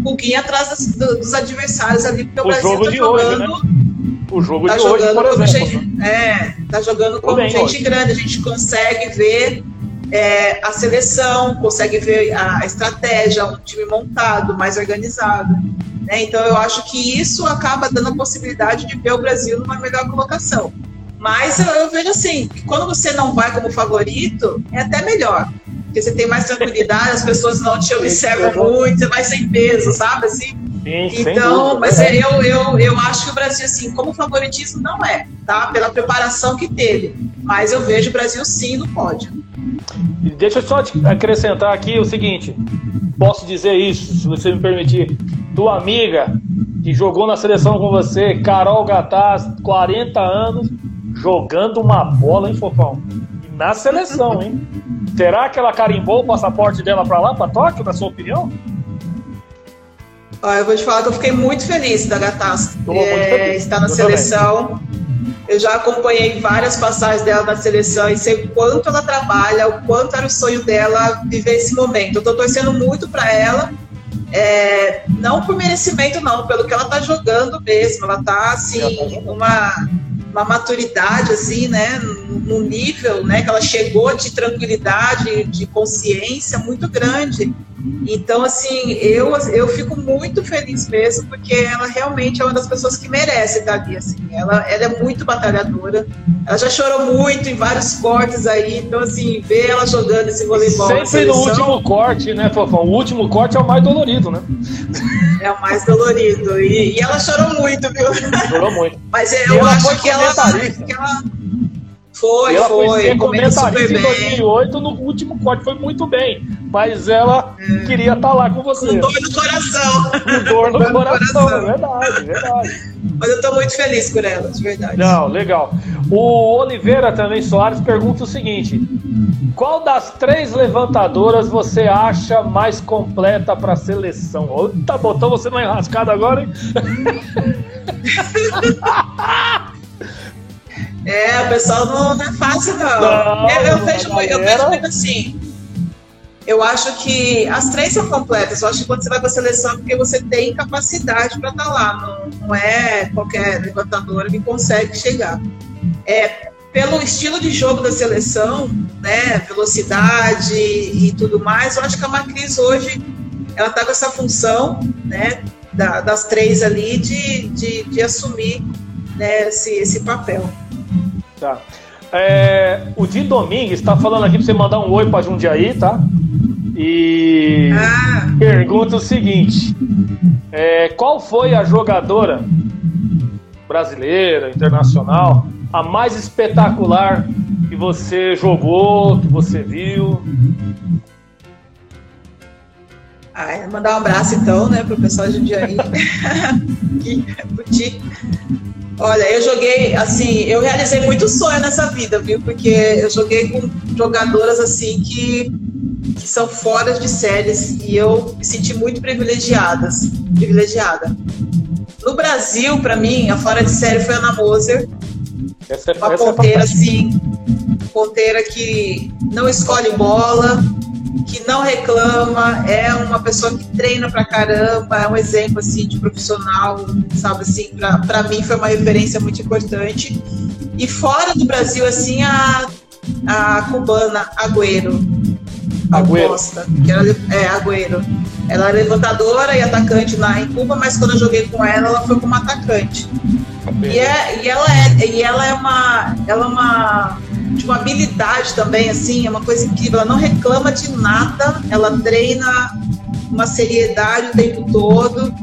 pulguinha atrás dos, dos adversários ali, porque o, o Brasil está jogando. Hoje, né? O jogo tá de hoje, por exemplo. Gente, né? É, tá jogando com gente hoje. grande, a gente consegue ver é, a seleção, consegue ver a estratégia, um time montado, mais organizado. Né? Então eu acho que isso acaba dando a possibilidade de ver o Brasil numa melhor colocação. Mas eu, eu vejo assim, quando você não vai como favorito, é até melhor porque você tem mais tranquilidade, as pessoas não te observam muito, você vai sem peso, sabe? Assim, Sim, então, mas é, eu, eu, eu acho que o Brasil, assim, como favoritismo, não é, tá? Pela preparação que teve. Mas eu vejo o Brasil sim no pódio. Deixa eu só acrescentar aqui o seguinte: posso dizer isso, se você me permitir. Tua amiga que jogou na seleção com você, Carol Gataz, 40 anos, jogando uma bola, hein, Fofão? E na seleção, hein? Será que ela carimbou o passaporte dela para lá, para Tóquio, na sua opinião? eu vou te falar que eu fiquei muito feliz da Gataz é, estar na eu seleção. Também. Eu já acompanhei várias passagens dela na seleção e sei o quanto ela trabalha, o quanto era o sonho dela viver esse momento. Eu estou torcendo muito para ela, é, não por merecimento, não, pelo que ela está jogando mesmo. Ela está assim, tá uma, maturidade, assim, né? Num nível, né, que ela chegou de tranquilidade, de consciência muito grande. Então, assim, eu, eu fico muito feliz mesmo, porque ela realmente é uma das pessoas que merece estar ali, assim. Ela, ela é muito batalhadora, ela já chorou muito em vários cortes aí, então, assim, ver ela jogando esse voleibol Sempre seleção, no último corte, né, Fofão? O último corte é o mais dolorido, né? É o mais dolorido. E, e ela chorou muito, viu? Chorou muito. Mas eu acho que ela, que ela foi, ela foi. Foi comentarista em 2008 no último corte, foi muito bem. Mas ela é. queria estar tá lá com você. Com dor no coração. Com dor no, coração, coração, verdade, verdade. Mas eu estou muito feliz por ela, de verdade. Não, legal. O Oliveira também Soares pergunta o seguinte: qual das três levantadoras você acha mais completa para a seleção? Tá botando você numa enrascada agora, hein? <laughs> É, o pessoal não, não é fácil, não. não eu, eu, vejo, eu vejo muito assim. Eu acho que as três são completas. Eu acho que quando você vai para a seleção é porque você tem capacidade para estar tá lá. Não, não é qualquer levantadora que consegue chegar. É, pelo estilo de jogo da seleção, né, velocidade e tudo mais, eu acho que a Macris hoje ela está com essa função, né, da, das três ali de, de, de assumir né, esse, esse papel. Tá. É, o Di Domingues está falando aqui para você mandar um oi para Jundiaí, tá? E ah. pergunta o seguinte: é, qual foi a jogadora brasileira, internacional, a mais espetacular que você jogou, que você viu? Ah, mandar um abraço então, né, pro pessoal de Jundiaí. <laughs> <laughs> o Di. Olha, eu joguei, assim, eu realizei muito sonho nessa vida, viu? Porque eu joguei com jogadoras, assim, que, que são fora de séries e eu me senti muito privilegiadas, privilegiada. No Brasil, para mim, a fora de série foi a Ana Moser. Essa, é- uma essa é ponteira, é assim, ponteira que não escolhe bola, que não reclama, é uma pessoa que treina pra caramba, é um exemplo assim de profissional, sabe assim, pra, pra mim foi uma referência muito importante. E fora do Brasil, assim, a, a cubana Agüero, Agüero. Costa, que ela, é, Agüero. Ela é levantadora e atacante lá em Cuba, mas quando eu joguei com ela, ela foi como atacante. E, é, e, ela é, e ela é uma, ela é uma de uma habilidade também, assim, é uma coisa incrível. Ela não reclama de nada, ela treina uma seriedade o tempo todo,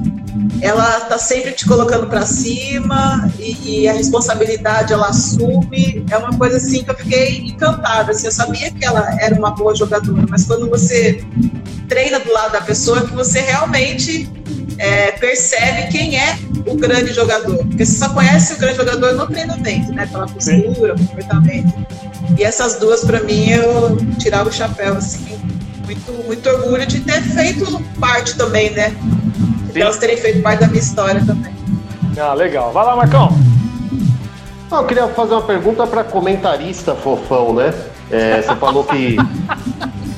ela tá sempre te colocando para cima e, e, a responsabilidade ela assume. É uma coisa assim que eu fiquei encantada. Assim, eu sabia que ela era uma boa jogadora, mas quando você treina do lado da pessoa, que você realmente é, percebe quem é o grande jogador. Porque você só conhece o grande jogador no treinamento, né? Pela postura, Sim. comportamento. E essas duas, para mim, eu tirava o chapéu, assim. Muito, muito orgulho de ter feito parte também, né? De elas terem feito parte da minha história também. Ah, legal. Vai lá, Marcão. Ah, eu queria fazer uma pergunta para comentarista fofão, né? É, você falou que.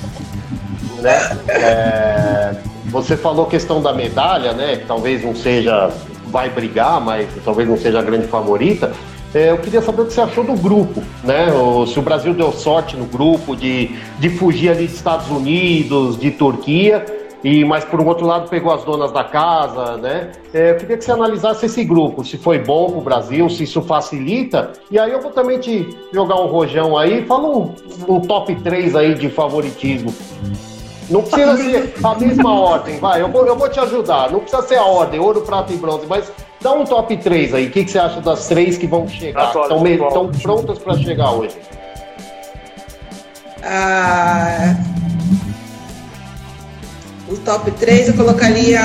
<laughs> né? É, você falou questão da medalha, né? Que talvez não seja. Vai brigar, mas talvez não seja a grande favorita. É, eu queria saber o que você achou do grupo, né? O, se o Brasil deu sorte no grupo de, de fugir ali dos Estados Unidos, de Turquia, e mas por um outro lado pegou as donas da casa, né? É, eu queria que você analisasse esse grupo, se foi bom para o Brasil, se isso facilita. E aí eu vou também te jogar um rojão aí, fala um, um top 3 aí de favoritismo. Não precisa ser a mesma ordem, vai, eu vou, eu vou te ajudar. Não precisa ser a ordem, ouro, prata e bronze, mas dá um top 3 aí. O que, que você acha das três que vão chegar, estão estão prontas para chegar hoje? Ah, o top 3 eu colocaria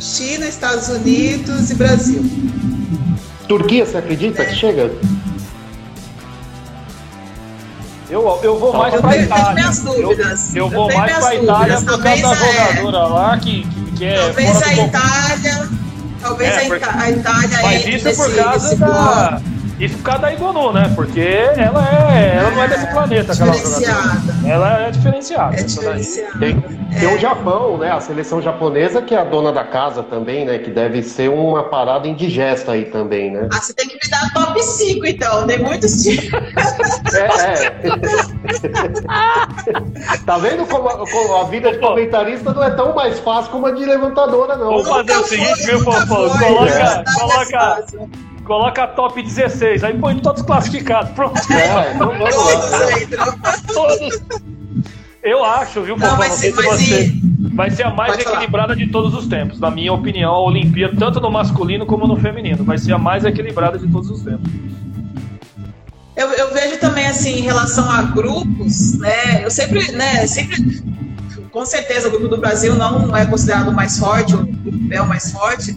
China, Estados Unidos e Brasil. Turquia, você acredita é. que chega? Eu, eu vou mais para Itália. Eu, eu, vou mais para Itália por causa da jogadora é... lá que, que é. Talvez a Itália. Talvez é, a, Itália. Mas isso por causa da. Isso por causa da Igonu, né? Porque ela, é, ela não é desse planeta, aquela diferenciada. Ela é diferenciada. É diferenciada. Tem, tem o Japão, né? A seleção japonesa, que é a dona da casa também, né? Que deve ser uma parada indigesta aí também, né? Ah, você tem que me dar top 5, então. Tem muitos times. <laughs> É, é. <laughs> tá vendo como a, como a vida de comentarista não é tão mais fácil como a de levantadora, não. Vamos fazer o seguinte, viu, Fofão? Coloca, coloca, coloca top 16, aí põe todos classificados. Pronto. É, vamos lá. Todos. Eu acho, viu, Não, Fofão? vai Não vai você. ser- Vai ser a mais Pode falar. equilibrada de todos os tempos. Na minha opinião, a Olimpíada, tanto no masculino como no feminino, vai ser a mais equilibrada de todos os tempos. Eu, eu vejo também, assim, em relação a grupos, né? Eu sempre, né, sempre, com certeza, o grupo do Brasil não é considerado o mais forte, o grupo é o mais forte,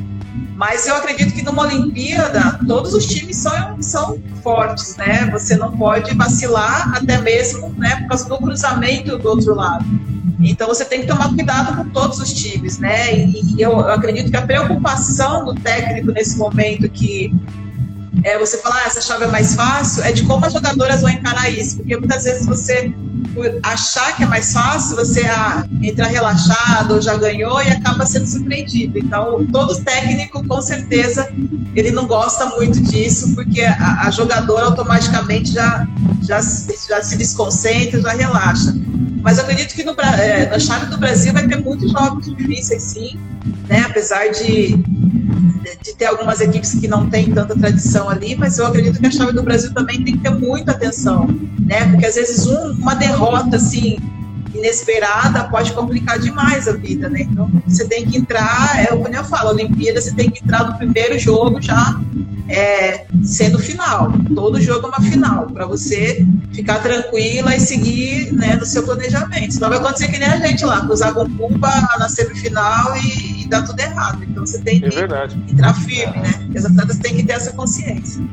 mas eu acredito que numa Olimpíada, todos os times são, são fortes, né? Você não pode vacilar, até mesmo, né, por causa do cruzamento do outro lado. Então você tem que tomar cuidado com todos os times, né? E eu, acredito que a preocupação do técnico nesse momento que é, você falar ah, essa chave é mais fácil, é de como as jogadoras vão encarar isso. Porque muitas vezes você, por achar que é mais fácil, você ah, entra relaxado ou já ganhou e acaba sendo surpreendido. Então, todo técnico, com certeza, ele não gosta muito disso, porque a, a jogadora automaticamente já, já, já se desconcentra, já relaxa. Mas acredito que no, é, na chave do Brasil vai ter muitos jogos difíceis, sim, né? apesar de de ter algumas equipes que não têm tanta tradição ali, mas eu acredito que a chave do Brasil também tem que ter muita atenção, né? Porque às vezes um- uma derrota assim inesperada pode complicar demais a vida, né? Então você tem que entrar, é o que eu falo, a Olimpíada você tem que entrar no primeiro jogo já é, sendo final. Todo jogo é uma final, para você ficar tranquila e seguir né, no seu planejamento. Senão vai acontecer que nem a gente lá, cruzar com culpa na semifinal e, e dar tudo errado. Então você tem É que verdade. entrar firme, né? Porque As atletas têm que ter essa consciência.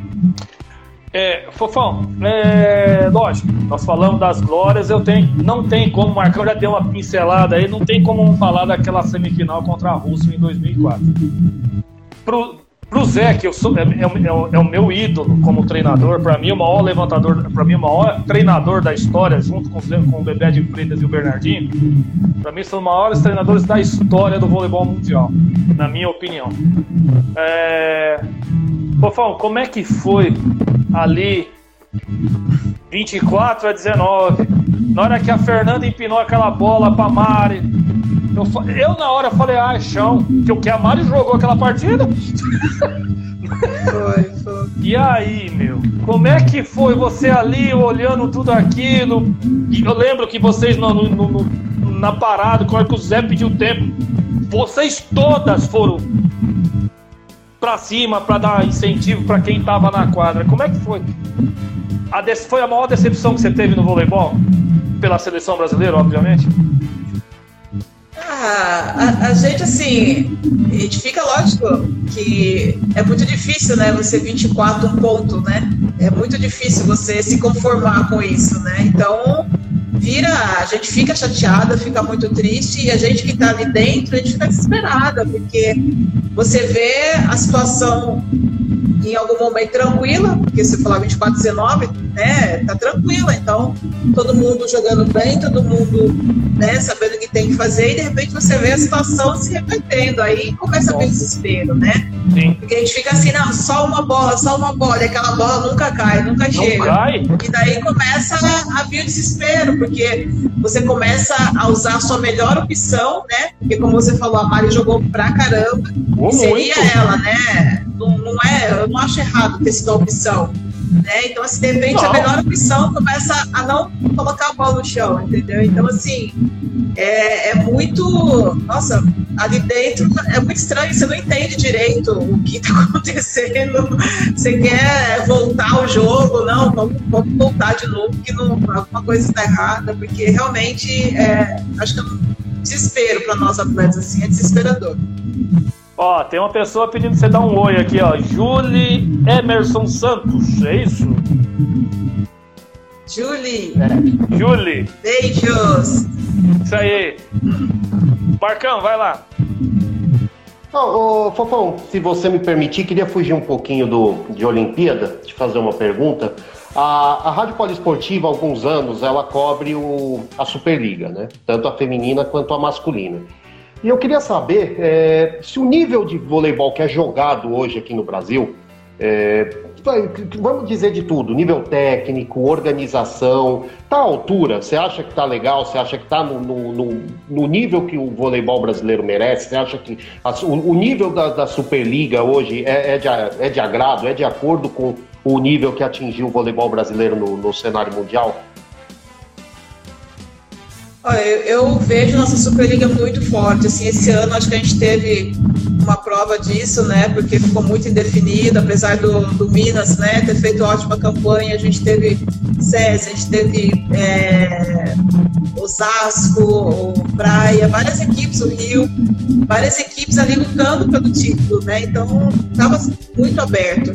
É, Fofão, é, lógico, nós falamos das glórias, eu tenho, não tem como, o Marcão já deu uma pincelada aí, não tem como falar daquela semifinal contra a Rússia em 2004. Pro, pro Zé, que eu sou, é, é é o- é meu ídolo como treinador, para mim o maior levantador, para mim o maior treinador da história, junto com, com o Bebé de Freitas e o Bernardinho, para mim são os maiores treinadores da história do voleibol mundial, na minha opinião. É, Fofão, como é que foi ali 24 a 19? Na hora que a Fernanda empinou aquela bola pra Mari. Eu, eu na hora falei, ah, chão, que o que a Mari jogou aquela partida. Foi, foi. <laughs> E aí, meu, como é que foi você ali olhando tudo aquilo? Eu lembro que vocês no, no- no- na parada, quando que o Zé pediu tempo, vocês todas foram pra cima pra dar incentivo pra quem tava na quadra. Como é que foi? A foi a maior decepção que você teve no voleibol? Pela seleção brasileira, obviamente. Ah, a, a gente, assim, a gente fica lógico que é muito difícil, né? Você 24 um ponto, né? É muito difícil você se conformar com isso, né? Então, vira, a gente fica chateada, fica muito triste, e a gente que tá ali dentro, a gente fica desesperada, porque você vê a situação em algum momento tranquila, porque você falar 24, 19, né? Tá tranquila, então todo mundo jogando bem, todo mundo né, sabendo o que tem que fazer, e de repente você vê a situação se revertendo, aí começa a vir desespero, né? Sim. Porque a gente fica assim, não, só uma bola, só uma bola, e aquela bola nunca cai, nunca Não chega. cai? E daí começa a, a vir o desespero, porque você começa a usar a sua melhor opção, né? Porque como você falou, a Mari jogou pra caramba, Ou seria muito. ela, né? Não, não é, não acho errado ter sido a opção. Né? Então, assim, de repente, Não. a melhor opção começa a não colocar a bola no chão, entendeu? Então, assim, é, é muito. Nossa, ali dentro é muito estranho, você não entende direito o que está <laughs> acontecendo. Você quer voltar o jogo, não, vamos, vamos voltar de novo, que não, alguma coisa está errada, porque realmente é, acho que é um desespero para nós atletas, assim, é desesperador. Ó, tem uma pessoa pedindo pra você dar um oi aqui, ó. Julie Emerson Santos, é isso? Julie, Julie, beijos! isso aí. Marcão, vai lá. Oh, oh, Fofão, se você me permitir, queria fugir um pouquinho do, de Olimpíada, te fazer uma pergunta. A, a Rádio Poliesportiva, há alguns anos, ela cobre o, a Superliga, né? Tanto a feminina quanto a masculina. E eu queria saber é, se o nível de voleibol que é jogado hoje aqui no Brasil, é, vamos dizer de tudo, nível técnico, organização, tá à altura? Você acha que tá legal? Você acha que tá no, no, no nível que o voleibol brasileiro merece? Você acha que a, o, o, nível da, da Superliga hoje é, é, de, é de agrado, é de acordo com o nível que atingiu o voleibol brasileiro no, no cenário mundial? Olha, eu vejo nossa Superliga muito forte. Assim, esse ano acho que a gente teve uma prova disso, né? Porque ficou muito indefinido, apesar do, do Minas, né, ter feito ótima campanha. A gente teve SES, a gente teve é, Osasco, o Praia, várias equipes, o Rio, várias equipes ali lutando pelo título, né? Então estava muito aberto.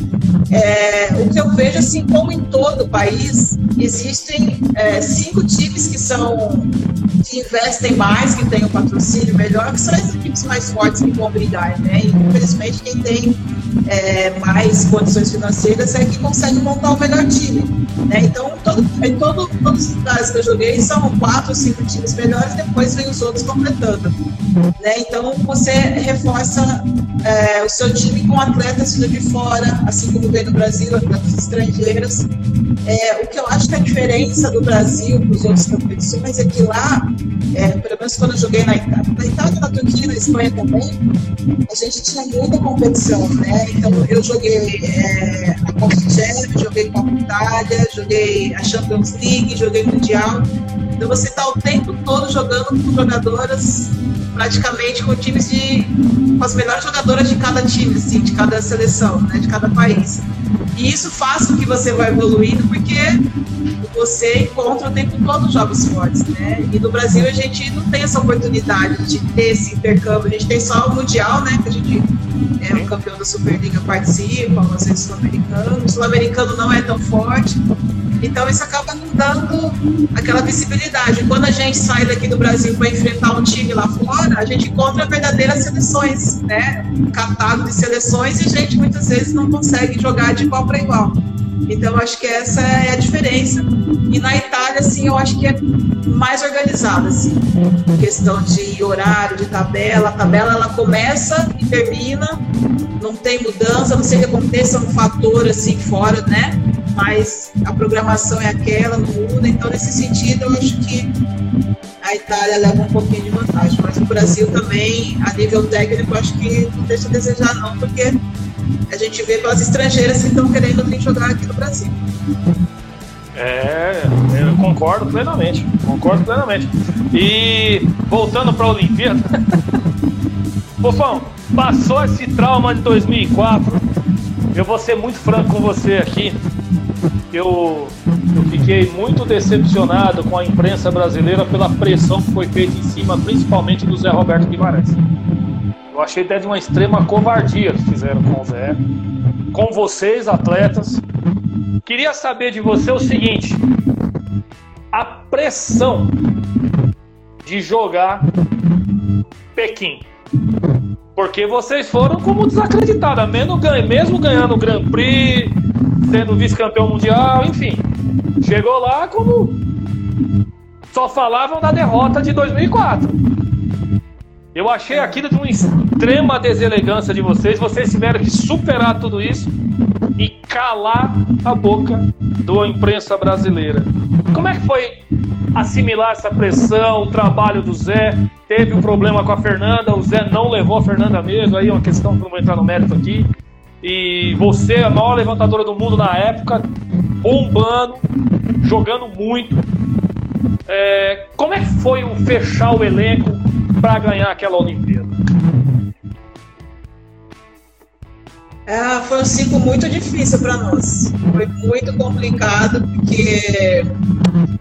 É, o que eu vejo, assim, como em todo o país, existem é, cinco times que são que investem mais, que têm um patrocínio melhor, que são as equipes mais fortes que vão brigar, né? E, infelizmente, quem tem é, mais condições financeiras é que consegue montar o melhor time, né? Então, todo, em todo, todos os lugares que eu joguei, são quatro, cinco times melhores, depois vem os outros completando, né? Então, você reforça é, o seu time com atletas de fora, assim como vem no Brasil, atletas estrangeiros. É, o que eu acho que a diferença do Brasil para os outros competições é que lá é, pelo menos quando eu joguei na Itália, na Itália, na Turquia, na Espanha também, a gente tinha muita competição, né? Então eu joguei é, a Copa Challenge, joguei Copa Itália, joguei a Champions League, joguei Mundial. Então você está o tempo todo jogando com jogadoras praticamente com times de com as melhores jogadoras de cada time, assim, de cada seleção, né, de cada país. E isso faz com que você vá evoluindo, porque você encontra o tempo todo jogos fortes, né? E no Brasil a gente não tem essa oportunidade de ter esse intercâmbio. A gente tem só o Mundial, né? Que a gente é o campeão da Superliga participa, às vezes sul-americano. O sul-americano não é tão forte. Então isso acaba não dando aquela visibilidade. Quando a gente sai daqui do Brasil para enfrentar um time lá fora, a gente encontra verdadeiras seleções, né? Um catado de seleções e a gente muitas vezes não consegue jogar de igual para igual. Então acho que essa é a diferença. E na Itália, assim, eu acho que é mais organizada, assim, questão de horário, de tabela. A tabela ela começa e termina, não tem mudança, não sei que aconteça um fator assim fora, né? Mas a programação é aquela, não muda. Então, nesse sentido, eu acho que a Itália leva um pouquinho de vantagem. Mas o Brasil também, a nível técnico, acho que não deixa a desejar, não, porque a gente vê pelas estrangeiras que estão querendo vir jogar aqui no Brasil. É, eu concordo plenamente. Concordo plenamente. E voltando para a Olimpíada, <laughs> Fofão, passou esse trauma de 2004. Eu vou ser muito franco com você aqui eu, eu fiquei muito decepcionado com a imprensa brasileira pela pressão que foi feita em cima, principalmente do Zé Roberto Guimarães. Eu achei até de uma extrema covardia que fizeram com o Zé, com vocês, atletas. Queria saber de você o seguinte: a pressão de jogar Pequim. Porque vocês foram como desacreditados, mesmo ganhando o Grand Prix, sendo vice-campeão mundial, enfim. Chegou lá como só falavam da derrota de 2004. Eu achei aquilo de uma extrema deselegância de vocês. Vocês tiveram que superar tudo isso e calar a boca da imprensa brasileira. Como é que foi assimilar essa pressão, o trabalho do Zé? Teve um problema com a Fernanda, o Zé não levou a Fernanda mesmo, aí é uma questão que não vou entrar no mérito aqui e você, a maior levantadora do mundo na época, bombando, jogando muito. É, como é que foi o fechar o elenco para ganhar aquela Olimpíada? É, foi um ciclo muito difícil para nós. Foi muito complicado, porque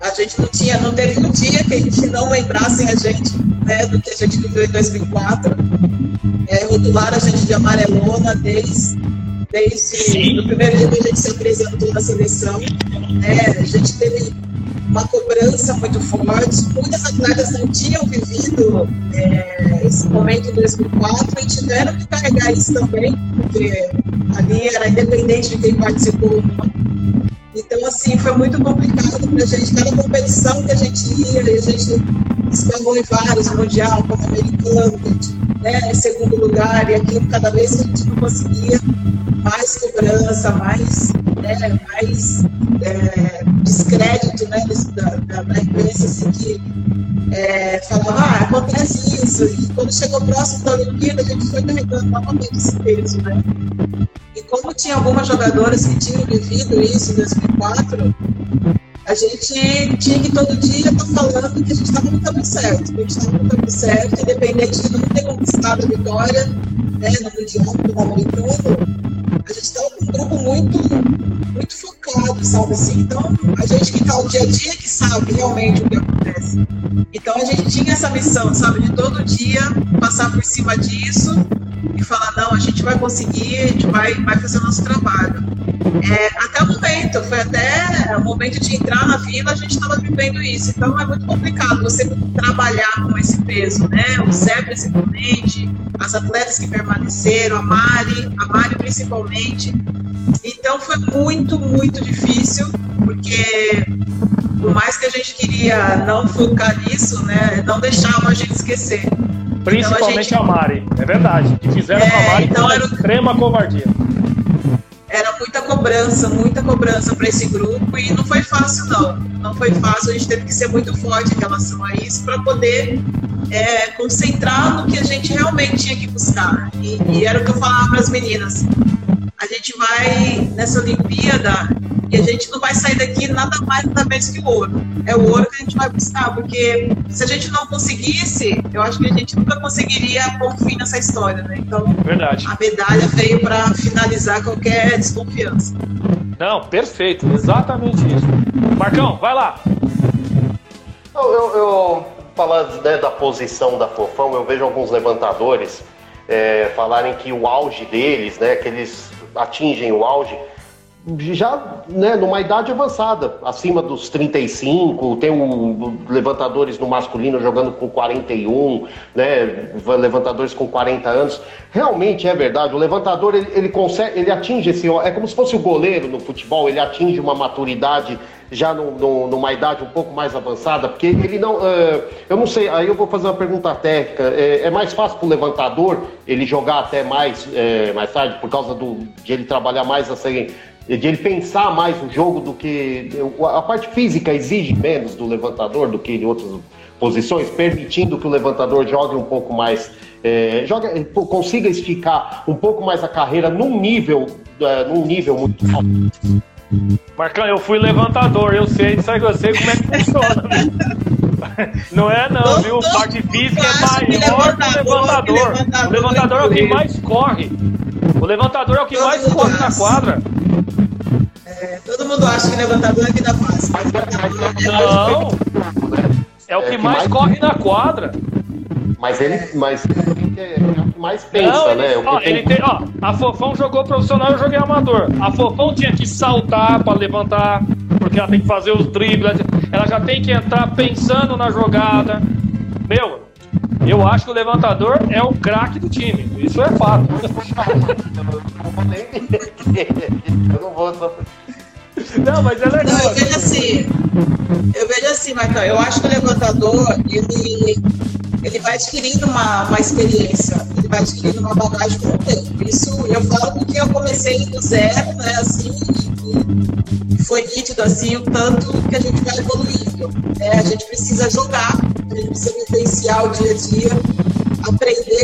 a gente não tinha, não teve um dia que a gente não lembrasse a gente né, do que a gente viveu em 2004. É, rotularam a gente de amarelona desde, desde o primeiro dia que a gente se apresentou na seleção. Né, a gente teve uma cobrança muito forte. Muitas atletas não tinham vivido é, esse momento em 2004 e tiveram que carregar isso também, porque ali era independente de quem participou. Então, assim, foi muito complicado para a gente. Cada competição que a gente ia, a gente escalou em vários, mundial, pan-americano, né, segundo lugar, e aquilo cada vez que a gente não conseguia, mais cobrança, mais, né, mais é, descrédito né, da, da, da imprensa, assim, que é, falava, ah, acontece isso, e quando chegou próximo da Olimpíada, a gente foi carregando novamente esse peso, né? E como tinha algumas jogadoras que tinham vivido isso em 2004, a gente tinha que todo dia estar falando que a gente estava no caminho certo, que a gente estava no caminho certo, independente de não ter conquistado a vitória né, no Mundial do Americano, a gente estava com um grupo muito, muito focado, sabe assim? Então, a gente que está no dia a dia que sabe realmente o que acontece. Então, a gente tinha essa missão, sabe, de todo dia passar por cima disso e falar, não, a gente vai conseguir, a gente vai, vai fazer o nosso trabalho. É, até o momento, foi até o momento de entrar na vila, a gente estava vivendo isso. Então é muito complicado você trabalhar com esse peso, né? O Zé principalmente, as atletas que permaneceram, a Mari, a Mari principalmente. Então foi muito, muito difícil, porque por mais que a gente queria não focar nisso, né? Não deixava a gente esquecer. Principalmente então, a, gente... a, Mari, é verdade. Que fizeram é, com a Mari então era extrema covardia era muita cobrança, muita cobrança para esse grupo e não foi fácil não. Não foi fácil, a gente teve que ser muito forte em relação a isso para poder é, concentrar no que a gente realmente tinha que buscar. E, e era o que eu falava para as meninas. A gente vai nessa Olimpíada e a gente não vai sair daqui nada mais nada menos que o ouro. É o ouro que a gente vai buscar, porque se a gente não conseguisse, eu acho que a gente nunca conseguiria pôr fim nessa história, né? Então, Verdade. a medalha veio para finalizar qualquer desconfiança. Não, perfeito, exatamente isso. Marcão, vai lá. Eu, eu, eu falar né, da posição da Fofão, eu vejo alguns levantadores é, falarem que o auge deles, né, que eles atingem o auge já né, numa idade avançada, acima dos 35, tem um, levantadores no masculino jogando com 41, né, levantadores com 40 anos. Realmente é verdade, o levantador ele, ele consegue, ele atinge esse, é como se fosse o goleiro no futebol, ele atinge uma maturidade já no, no, numa idade um pouco mais avançada, porque ele não, uh, eu não sei, aí eu vou fazer uma pergunta técnica, é, é mais fácil para o levantador ele jogar até mais, é, mais tarde, por causa do, de ele trabalhar mais assim, de ele pensar mais o jogo do que. A parte física exige menos do levantador do que em outras posições, permitindo que o levantador jogue um pouco mais. É, joga, consiga esticar um pouco mais a carreira num nível, é, num nível muito alto. Marcão, eu fui levantador, eu sei, sabe, eu sei como é que funciona. <laughs> Não é não, viu? Parte física é maior que o levantador. O levantador é o que mais corre. O levantador é o que mais corre na quadra. É, todo mundo acha que levantador é vida fácil, mas Não! É o que, é mais, mais corre na quadra. Mas ele, mas ele é o que mais pensa, não, ele, né? Ó, tem... ele tem, ó, a Fofão jogou profissional, eu joguei amador. A Fofão tinha que saltar para levantar, porque ela tem que fazer os dribles, ela já tem que entrar pensando na jogada. Meu, eu acho que o levantador é o craque do time. Isso é fato. <laughs> eu não vou não, mas é legal. Não, eu vejo assim, eu vejo assim, Marcão, eu acho que o levantador, ele, ele vai adquirindo uma, uma experiência, ele vai adquirindo uma bagagem com o tempo. Isso eu falo porque eu comecei do zero, né, assim, e foi nítido, assim, o tanto que a gente vai evoluindo. É, a gente precisa jogar, a gente precisa vivenciar o dia a dia, aprender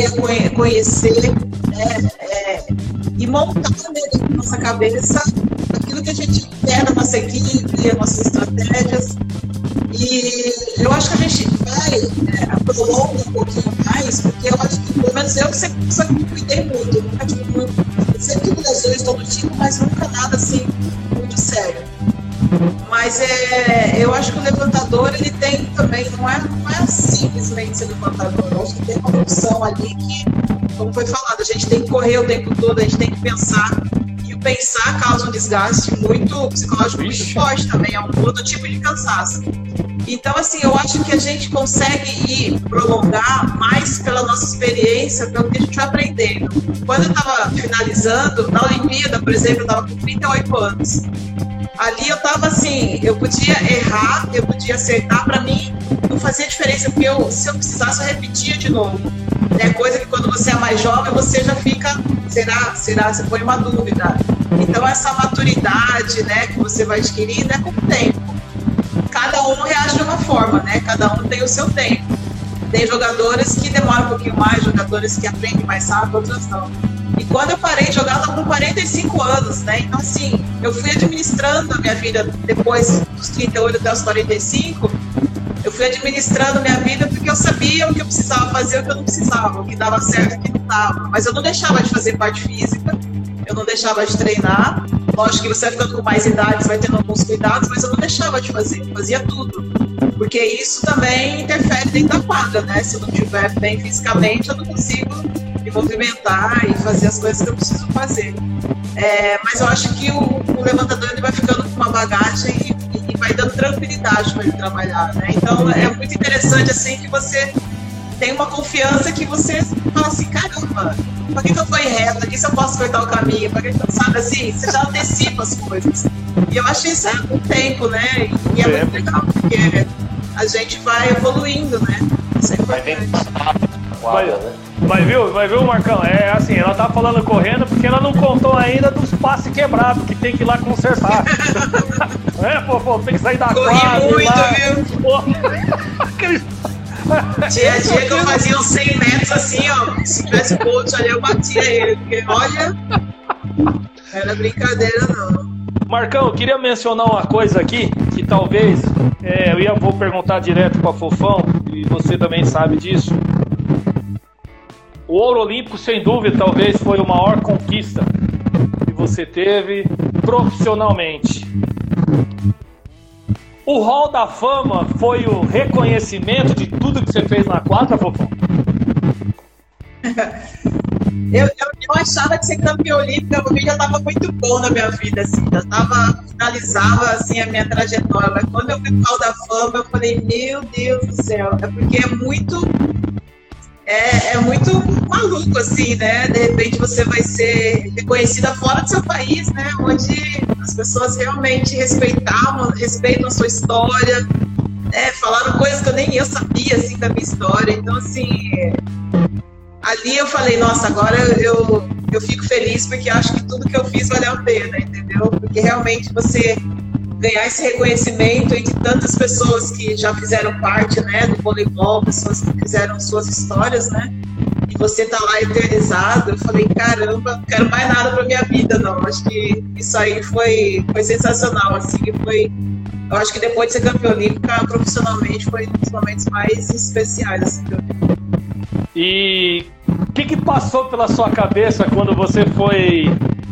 conhecer, né, é, e montar dentro da nossa cabeça aquilo que a gente quer na nossa equipe, as nossas estratégias. E eu acho que a gente vai, é, prolonga um pouquinho mais, porque eu acho que, pelo menos eu sempre, me cuidei muito. Tive muito, sempre tive lesões todo tipo, mas nunca nada assim muito sério. Mas é, eu acho que o levantador ele tem também, não é, não é simplesmente ser levantador, eu acho que tem uma função ali que, como foi falado, a gente tem que correr o tempo todo, a gente tem que pensar pensar causa um desgaste muito psicológico muito forte também, é um outro tipo de cansaço. Então, assim, eu acho que a gente consegue ir prolongar mais pela nossa experiência, pelo que a gente vai aprendendo. Quando eu estava finalizando, na Olimpíada, por exemplo, eu estava com 38 anos. Ali eu estava assim, eu podia errar, eu podia acertar, para mim não fazia diferença, porque eu, se eu precisasse, eu repetia de novo. É coisa que quando você é mais jovem, você já fica, será, será, você põe uma dúvida. Então, essa maturidade né, que você vai adquirindo é com o tempo. Cada um reage de uma forma, né? Cada um tem o seu tempo. Tem jogadores que demoram um pouquinho mais, jogadores que aprendem mais rápido, outros não. E quando eu parei de jogar, eu estava com 45 anos, né? Então, assim, eu fui administrando a minha vida depois dos 38 até os 45. Eu fui administrando minha vida porque eu sabia o que eu precisava fazer o que eu não precisava, o que dava certo o que não dava. Mas eu não deixava de fazer parte física, eu não deixava de treinar. Lógico que você vai ficando com mais idade, você vai tendo alguns cuidados, mas eu não deixava de fazer, eu fazia tudo. Porque isso também interfere dentro da quadra, né? Se eu não estiver bem fisicamente, eu não consigo movimentar e fazer as coisas que eu preciso fazer. É, mas eu acho que o, o levantador ele vai ficando com uma bagagem e, e vai dando tranquilidade para ele trabalhar, né? Então é muito interessante assim que você tem uma confiança que você fala assim, caramba, por que, que eu fui reto? Aqui se eu posso cortar o caminho? Que, que sabe assim? Você já antecipa as coisas. E eu acho isso é o tempo, né? E é muito legal, porque a gente vai evoluindo, né? Isso é importante. Vai, vai, viu, vai viu, Marcão? É assim, ela tá falando correndo porque ela não contou ainda dos passes quebrados que tem que ir lá consertar. <laughs> é, pô, pô, tem que sair da Corri quadra. muito, lá. viu? Aqueles Tinha dia que eu fazia uns 100 metros assim, ó. Se tivesse coach ali, eu batia ele. Porque, olha, era brincadeira, não. Marcão, eu queria mencionar uma coisa aqui que talvez é, eu ia, vou perguntar direto para Fofão e você também sabe disso. O ouro olímpico, sem dúvida, talvez foi a maior conquista que você teve profissionalmente. O Hall da Fama foi o reconhecimento de tudo que você fez na quadra, Fofão? <laughs> Eu, eu, eu achava que ser campeã olímpica pra mim já estava muito bom na minha vida, assim, já tava, finalizava assim, a minha trajetória. Mas quando eu fui pro Hall da Fama, eu falei, meu Deus do céu, é porque é muito. É, é muito maluco, assim, né? De repente você vai ser reconhecida fora do seu país, né? Onde as pessoas realmente respeitavam, respeitam a sua história, né? Falaram coisas que eu nem eu sabia, assim, da minha história. Então, assim, ali eu falei, nossa, agora eu, eu fico feliz porque acho que tudo que eu fiz valeu a pena, entendeu? Porque realmente você ganhar esse reconhecimento de tantas pessoas que já fizeram parte, né, do voleibol, pessoas que fizeram suas histórias, né? E você tá lá eternizado, eu falei, caramba, não quero mais nada pra minha vida, não. Acho que isso aí foi, foi sensacional, assim, foi eu acho que depois de ser campeã olímpica, profissionalmente, foi um dos momentos mais especiais assim, que eu. E o que, que passou pela sua cabeça quando você foi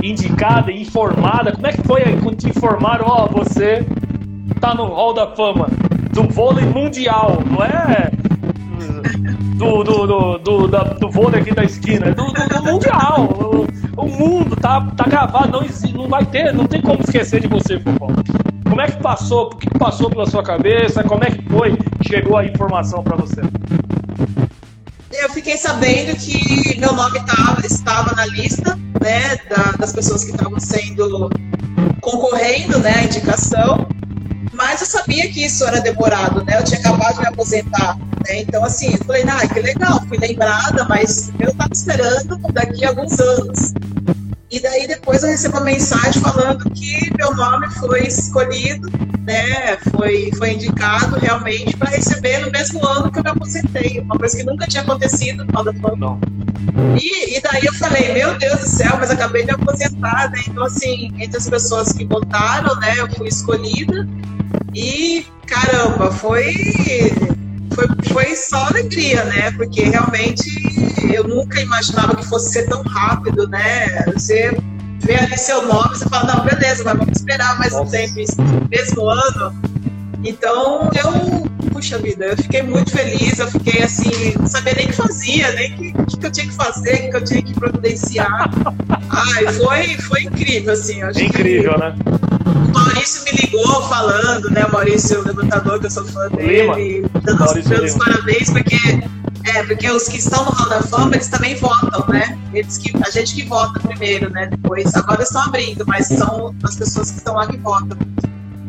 indicada informada? Como é que foi quando te informaram, ó, oh, você tá no Hall da Fama do vôlei mundial, não é do, do, do, do, da, do vôlei aqui da esquina, é do, do, do mundial. O, mundo tá, tá gravado, não, não vai ter, não tem como esquecer de você, Fofão. Como é que passou? O que passou pela sua cabeça? Como é que foi chegou a informação para você? Eu fiquei sabendo que meu nome tava, estava na lista né, da, das pessoas que estavam sendo concorrendo né, à indicação, mas eu sabia que isso era demorado, né? Eu tinha acabado de me aposentar, né? Então, assim, eu falei, ah, que legal, fui lembrada, mas eu estava esperando daqui a alguns anos. E daí depois eu recebo uma mensagem falando que meu nome foi escolhido, né? Foi, foi indicado realmente para receber no mesmo ano que eu me aposentei. Uma coisa que nunca tinha acontecido no da Não. E, e daí eu falei, meu Deus do céu, mas acabei de aposentar, né? Então, assim, entre as pessoas que votaram, né, eu fui escolhida. E caramba, foi foi, foi só alegria, né? Porque realmente eu nunca imaginava que fosse ser tão rápido, né? Você vê ali seu nome, você fala, não, beleza, mas vamos esperar mais Nossa. um tempo, isso mesmo ano. Então eu puxa vida, eu fiquei muito feliz, eu fiquei assim, não sabia nem o que fazia, nem o que, que, eu tinha que fazer, o que eu tinha que providenciar. Ai, foi, foi incrível, assim. incrível, que... né? O Maurício me ligou falando, né? O Maurício, o levantador, que eu sou fã dele, dando os parabéns, porque é, porque os que estão no Hall da Fama, eles também votam, né? Eles que, a gente que vota primeiro, né? Depois, agora estão abrindo, mas são as pessoas que estão lá que votam.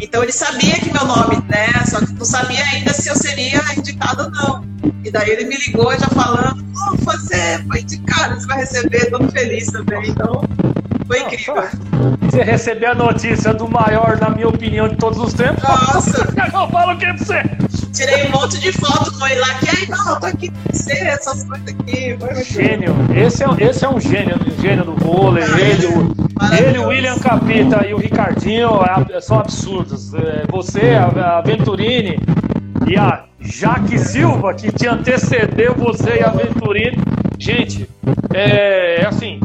Então ele sabia que meu nome, né? Só que não sabia ainda se eu seria indicado ou não. E daí ele me ligou já falando, oh, você foi indicado, você vai receber, todo feliz também. Então, foi incrível. Você receber a notícia do maior, na minha opinião, de todos os tempos. Nossa! <laughs> Eu falo o que pra você? Tirei um monte de foto com ele lá, que aí, não, tô aqui com você, essas coisas aqui. Gênio. Esse é, esse é um gênio, um gênio do vôlei. Ah, ele, o, ele, o William Capita e o Ricardinho é, são absurdos. É, você, a, a Venturini e a Jaque Silva, que te antecedeu você e a Venturini. Gente, é, é assim,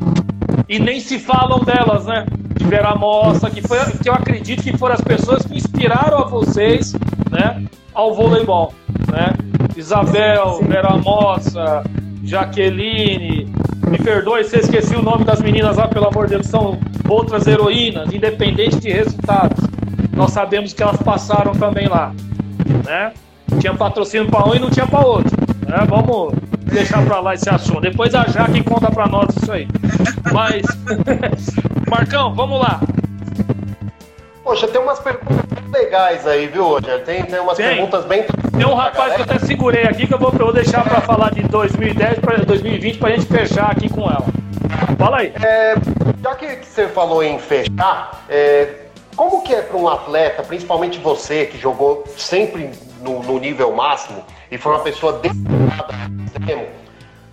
e nem se falam delas, né? De Vera Mossa, que, foi, que eu acredito que foram as pessoas que inspiraram a vocês, né? Ao voleibol, né? Isabel, Vera Mossa, Jaqueline, me perdoe se eu esqueci o nome das meninas lá, pelo amor de Deus, são outras heroínas, independente de resultados. Nós sabemos que elas passaram também lá, né? Tinha patrocínio para um e não tinha para outro. Né? Vamos deixar para lá esse assunto. Depois a Jaque conta para nós isso aí. Mas, <laughs> Marcão, vamos lá. Poxa, tem umas perguntas legais aí, viu, Roger? Tem, tem umas tem. perguntas bem. Tem um rapaz que eu até segurei aqui que eu vou, eu vou deixar para falar de 2010 para 2020 para a gente fechar aqui com ela. Fala aí. É, já que você falou em fechar, é, como que é para um atleta, principalmente você que jogou sempre no, no nível máximo e foi uma pessoa dedicada extremo,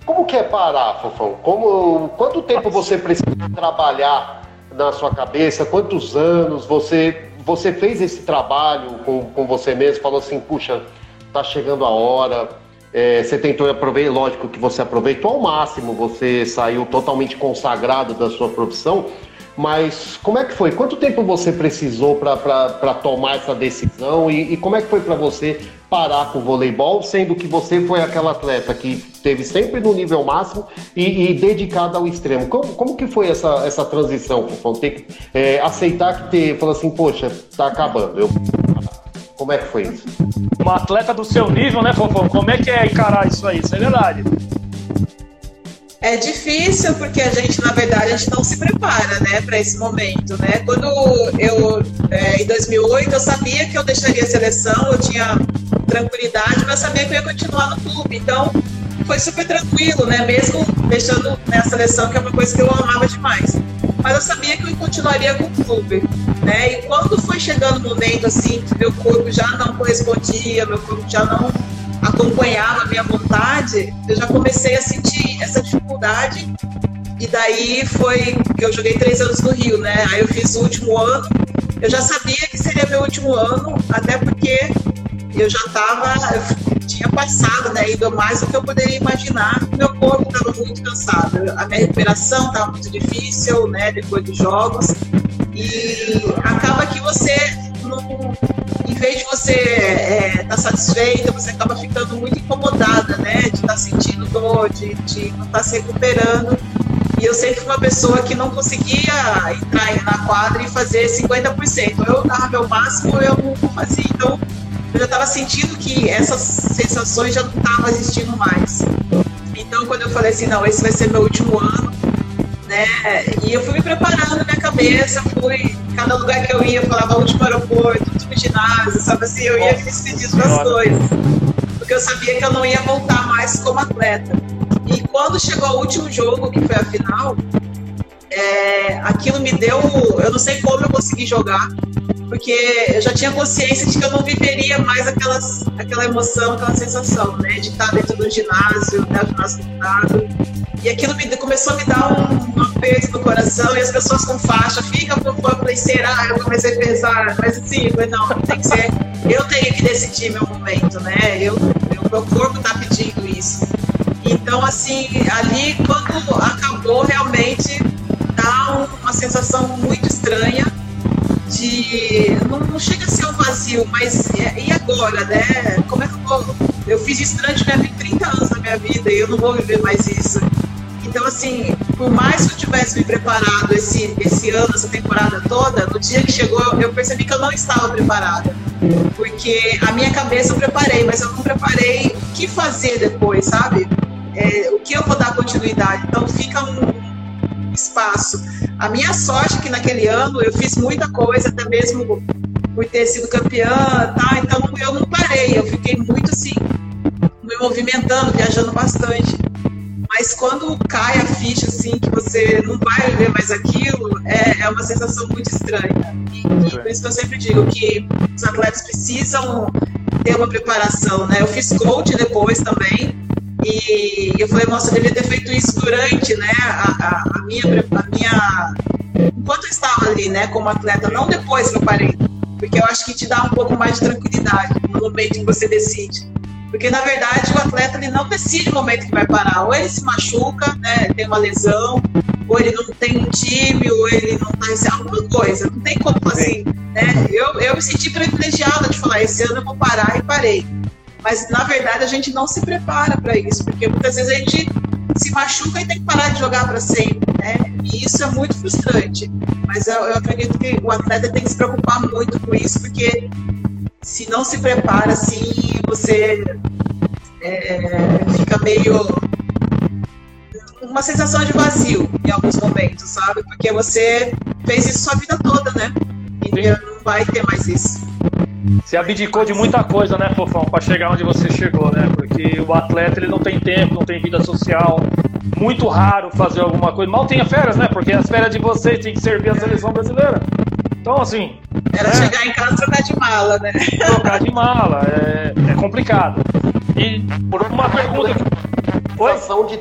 como que é parar, Fofão? Como, quanto tempo você precisa trabalhar na sua cabeça? Quantos anos você, você fez esse trabalho com, com você mesmo? Falou assim, puxa, tá chegando a hora. É, você tentou aproveitar, lógico que você aproveitou ao máximo, você saiu totalmente consagrado da sua profissão, mas como é que foi? Quanto tempo você precisou para tomar essa decisão e, e como é que foi para você parar com o voleibol, sendo que você foi aquela atleta que teve sempre no nível máximo e, e dedicada ao extremo? Como, como que foi essa, essa transição, Fofão? Ter que é, aceitar que ter, falou assim, poxa, tá acabando. Eu... Como é que foi isso? Uma atleta do seu nível, né, Fofão? Como é que é encarar isso aí? Isso é verdade. É difícil porque a gente, na verdade, a gente não se prepara, né, para esse momento, né? Quando eu, é, em 2008, eu sabia que eu deixaria a seleção, eu tinha tranquilidade, mas sabia que eu ia continuar no clube. Então, foi super tranquilo, né? Mesmo deixando né, a seleção, que é uma coisa que eu amava demais. Mas eu sabia que eu continuaria com o clube, né? E quando foi chegando o momento assim que meu corpo já não correspondia, meu corpo já não acompanhava a minha vontade, eu já comecei a sentir essa dificuldade. E daí foi que eu joguei três anos no Rio, né? Aí eu fiz o último ano. Eu já sabia que seria meu último ano, até porque eu já estava, tinha passado, né, ido mais do que eu poderia imaginar. Meu corpo estava muito cansado, a minha recuperação estava muito difícil, né, depois dos jogos. E acaba que você em vez de você estar é, tá satisfeita, você acaba ficando muito incomodada, né? De estar tá sentindo dor, de, de não estar tá se recuperando. E eu sempre fui uma pessoa que não conseguia entrar na quadra e fazer 50%. Eu dava meu máximo, eu não fazia. Então, eu já estava sentindo que essas sensações já não estavam existindo mais. Então, quando eu falei assim, não, esse vai ser meu último ano, né? E eu fui me preparando na minha cabeça, fui, cada lugar que eu ia, eu falava último aeroporto, último ginásio, sabe assim, eu ia me despedindo das coisas. Porque eu sabia que eu não ia voltar mais como atleta. E quando chegou o último jogo, que foi a final, é, aquilo me deu. Eu não sei como eu consegui jogar, porque eu já tinha consciência de que eu não viveria mais aquelas, aquela emoção, aquela sensação, né? De estar dentro do ginásio, né? Ginásio lotado. E aquilo me, começou a me dar um, um aperto no coração, e as pessoas com faixa, fica por fora, eu falei, será? Eu comecei a pensar, mas assim, não, tem que ser, eu tenho que decidir meu momento, né? Eu meu corpo está pedindo isso. Então, assim, ali, quando acabou, realmente dá uma sensação muito estranha de. Não, não, chega a ser um vazio, mas e agora, né? Como é que eu vou. Eu fiz isso durante minha vida, 30 anos da minha vida e eu não vou viver mais isso. Então, assim, por mais que eu tivesse me preparado esse, esse ano, essa temporada toda, no dia que chegou, eu percebi que eu não estava preparada. Porque a minha cabeça eu preparei, mas eu não preparei o que fazer depois, sabe? É, o que eu vou dar continuidade. Então, fica um espaço. A minha sorte é que naquele ano eu fiz muita coisa, até mesmo por ter sido campeã, tá? Então eu não parei, eu fiquei muito assim, me movimentando, viajando bastante. Mas quando cai a ficha, assim, que você não vai viver mais aquilo, é, é uma sensação muito estranha. E, e, por isso que eu sempre digo que os atletas precisam ter uma preparação, né? Eu fiz coach depois também, e eu falei, nossa, eu devia ter feito isso durante, né, a, a, a minha, a minha... Enquanto eu estava ali, né, como atleta, não depois que eu parei. Porque eu acho que te dá um pouco mais de tranquilidade no momento que você decide. Porque, na verdade, o atleta ele não decide o momento que vai parar. Ou ele se machuca, né, tem uma lesão, ou ele não tem um time, ou ele não está recebendo alguma coisa. Não tem como assim. Né? Eu, eu me senti privilegiada de falar: esse ano eu vou parar e parei. Mas, na verdade, a gente não se prepara para isso, porque muitas vezes a gente se machuca e tem que parar de jogar para sempre. Né? E isso é muito frustrante. Mas eu, eu acredito que o atleta tem que se preocupar muito com isso, porque se não se prepara assim, você é, fica meio. uma sensação de vazio em alguns momentos, sabe? Porque você fez isso sua vida toda, né? E não vai ter mais isso. Você abdicou de muita coisa, né, Fofão, para chegar onde você chegou, né? Porque o atleta ele não tem tempo, não tem vida social. Muito raro fazer alguma coisa. Mal tenha férias, né? Porque as férias de vocês tem que servir a seleção brasileira. Então, assim. Era é, chegar em casa e trocar de mala, né? Trocar de mala, é, é complicado. E por uma pergunta. Sensação de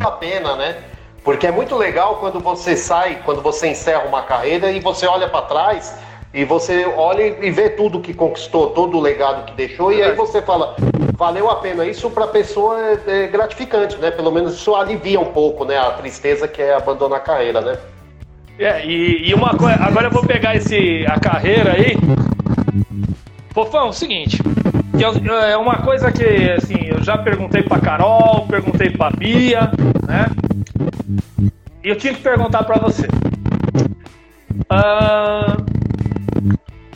a pena, né? Porque é muito legal quando você sai, quando você encerra uma carreira e você olha para trás e você olha e vê tudo que conquistou, todo o legado que deixou, e aí você fala, valeu a pena. Isso para a pessoa é, é, gratificante, né? Pelo menos isso alivia um pouco, né? A tristeza que é abandonar a carreira, né? É, e, e uma coisa, agora eu vou pegar esse, a carreira aí. Fofão, é o seguinte, é uma coisa que, assim, eu já perguntei pra Carol, perguntei pra Bia, né? E eu tinha que perguntar pra você. Uh,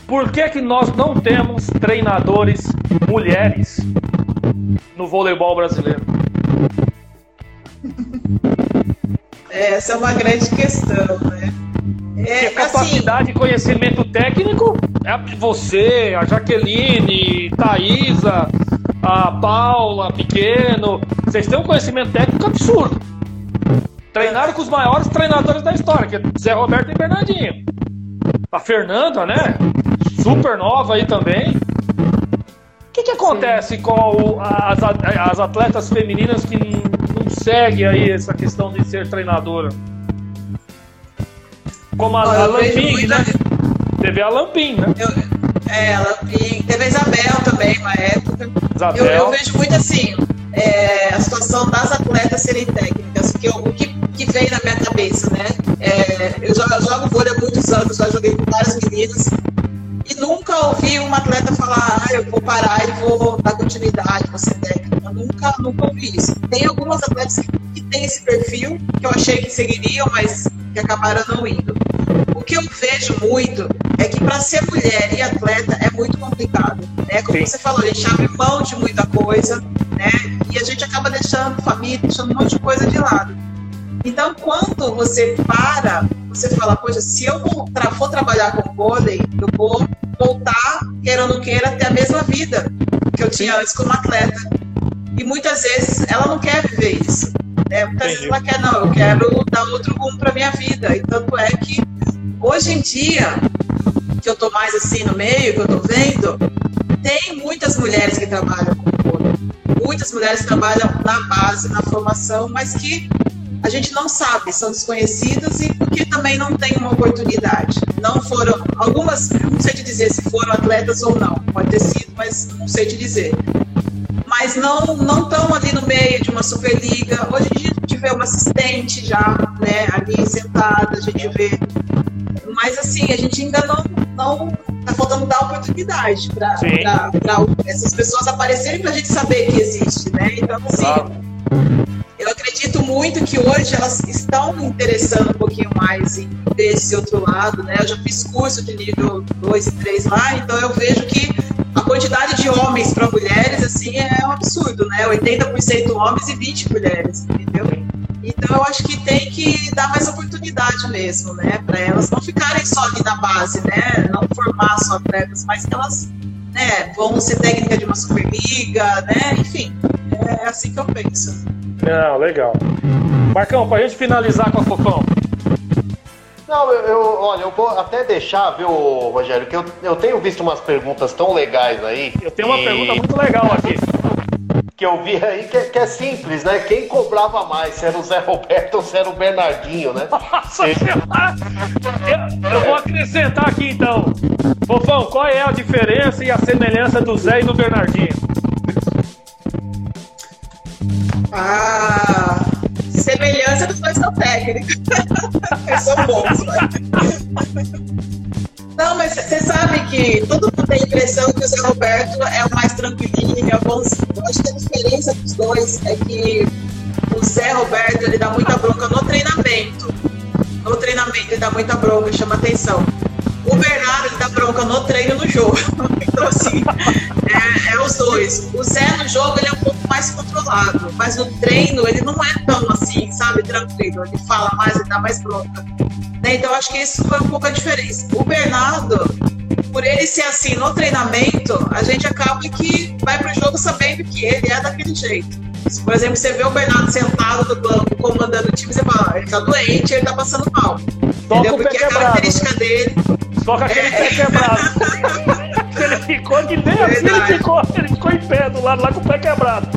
por que que nós não temos treinadores mulheres no voleibol brasileiro? Essa é uma grande questão, né? É, capacidade e assim, conhecimento técnico é você, a Jaqueline, Thaisa, a Paula, Pequeno. Vocês têm um conhecimento técnico absurdo. Treinaram com os maiores treinadores da história, que é Zé Roberto e Bernardinho. A Fernanda, né? Super nova aí também. O que, que acontece Sim. com as, as atletas femininas que segue aí essa questão de ser treinadora? Como a, a Lampin, muita... né? Teve a Lampin, né? Eu, é, a Lampin. Teve a Isabel também, uma época. Isabel. Eu, eu vejo muito assim, é, a situação das atletas serem técnicas, que eu, o que, que vem na minha cabeça, né? É, eu jogo, jogo vôlei há muitos anos, já joguei com várias meninas, e nunca ouvi uma atleta falar, ah, eu vou parar e vou dar continuidade, vou ser técnica. Nunca, nunca ouvi isso. Tem algumas atletas que, que têm esse perfil, que eu achei que seguiriam, mas que acabaram não indo. O que eu vejo muito é que para ser mulher e atleta é muito complicado. Né? Como Sim. você falou, a gente abre mão de muita coisa, né? E a gente acaba deixando família, deixando um monte de coisa de lado. Então, quando você para, você fala, poxa, se eu for, tra for trabalhar com vôlei, eu vou voltar, queira ou não queira, ter a mesma vida que eu tinha antes como atleta. E muitas vezes ela não quer viver isso. Né? Muitas Entendi. vezes ela quer, não, eu quero dar outro rumo para minha vida. E tanto é que hoje em dia, que eu tô mais assim no meio, que eu tô vendo, tem muitas mulheres que trabalham com vôlei. Muitas mulheres trabalham na base, na formação, mas que a gente não sabe, são desconhecidas e porque também não tem uma oportunidade. Não foram, algumas, não sei te dizer se foram atletas ou não, pode ter sido, mas não sei te dizer. Mas não não estão ali no meio de uma superliga. Hoje a gente vê uma assistente já, né, ali sentada, a gente vê Mas assim, a gente ainda não, não tá faltando dar oportunidade para essas pessoas aparecerem para a gente saber que existe, né? Então, assim, acredito muito que hoje elas estão interessando um pouquinho mais em ver esse outro lado, né? Eu já fiz curso de nível 2 e 3 lá, então eu vejo que a quantidade de homens para mulheres, assim, é um absurdo, né? 80% homens e 20 mulheres, entendeu? Então eu acho que tem que dar mais oportunidade mesmo, né? Para elas não ficarem só ali na base, né? Não formar só atletas, mas que elas né, vão ser técnica de uma superliga, né? Enfim, é assim que eu penso. Não, legal. Marcão, pra gente finalizar com a Fofão. Não, eu, eu, olha, eu vou até deixar, viu, Rogério, que eu, eu tenho visto umas perguntas tão legais aí. Eu tenho uma e... pergunta muito legal aqui. Que eu vi aí que, que, é simples, né? Quem cobrava mais, se era o Zé Roberto ou se era o Bernardinho, né? Nossa eu, eu vou acrescentar aqui então. Fofão, qual é a diferença e a semelhança do Zé e do Bernardinho? Ah, semelhança dos dois são técnicos. <laughs> São bons, Não, mas você sabe que todo mundo tem a impressão que o Zé Roberto é o mais tranquilinho, é bonzinho. Eu acho que a diferença dos dois é que o Zé Roberto ele dá muita bronca no treinamento. No treinamento ele dá muita bronca, chama atenção. O Bernardo ele dá bronca no treino no jogo. <laughs> Então, assim, é, é, os dois. O Zé no jogo ele é um pouco mais controlado, mas no treino ele não é tão assim, sabe, tranquilo. Ele fala mais, ele dá mais bronca. Né? Então, acho que isso foi um pouco a diferença. O Bernardo, por ele ser assim no treinamento, a gente acaba que vai pro jogo sabendo que ele é daquele jeito. Se, por exemplo, você vê o Bernardo sentado no banco comandando o time, você fala, ah, ele tá doente, ele tá passando mal. Entendeu? Porque a característica dele Toca aquele pé quebrado. ele ficou de dentro, ele ficou, ele ficou em pé do lado lá com o pé quebrado.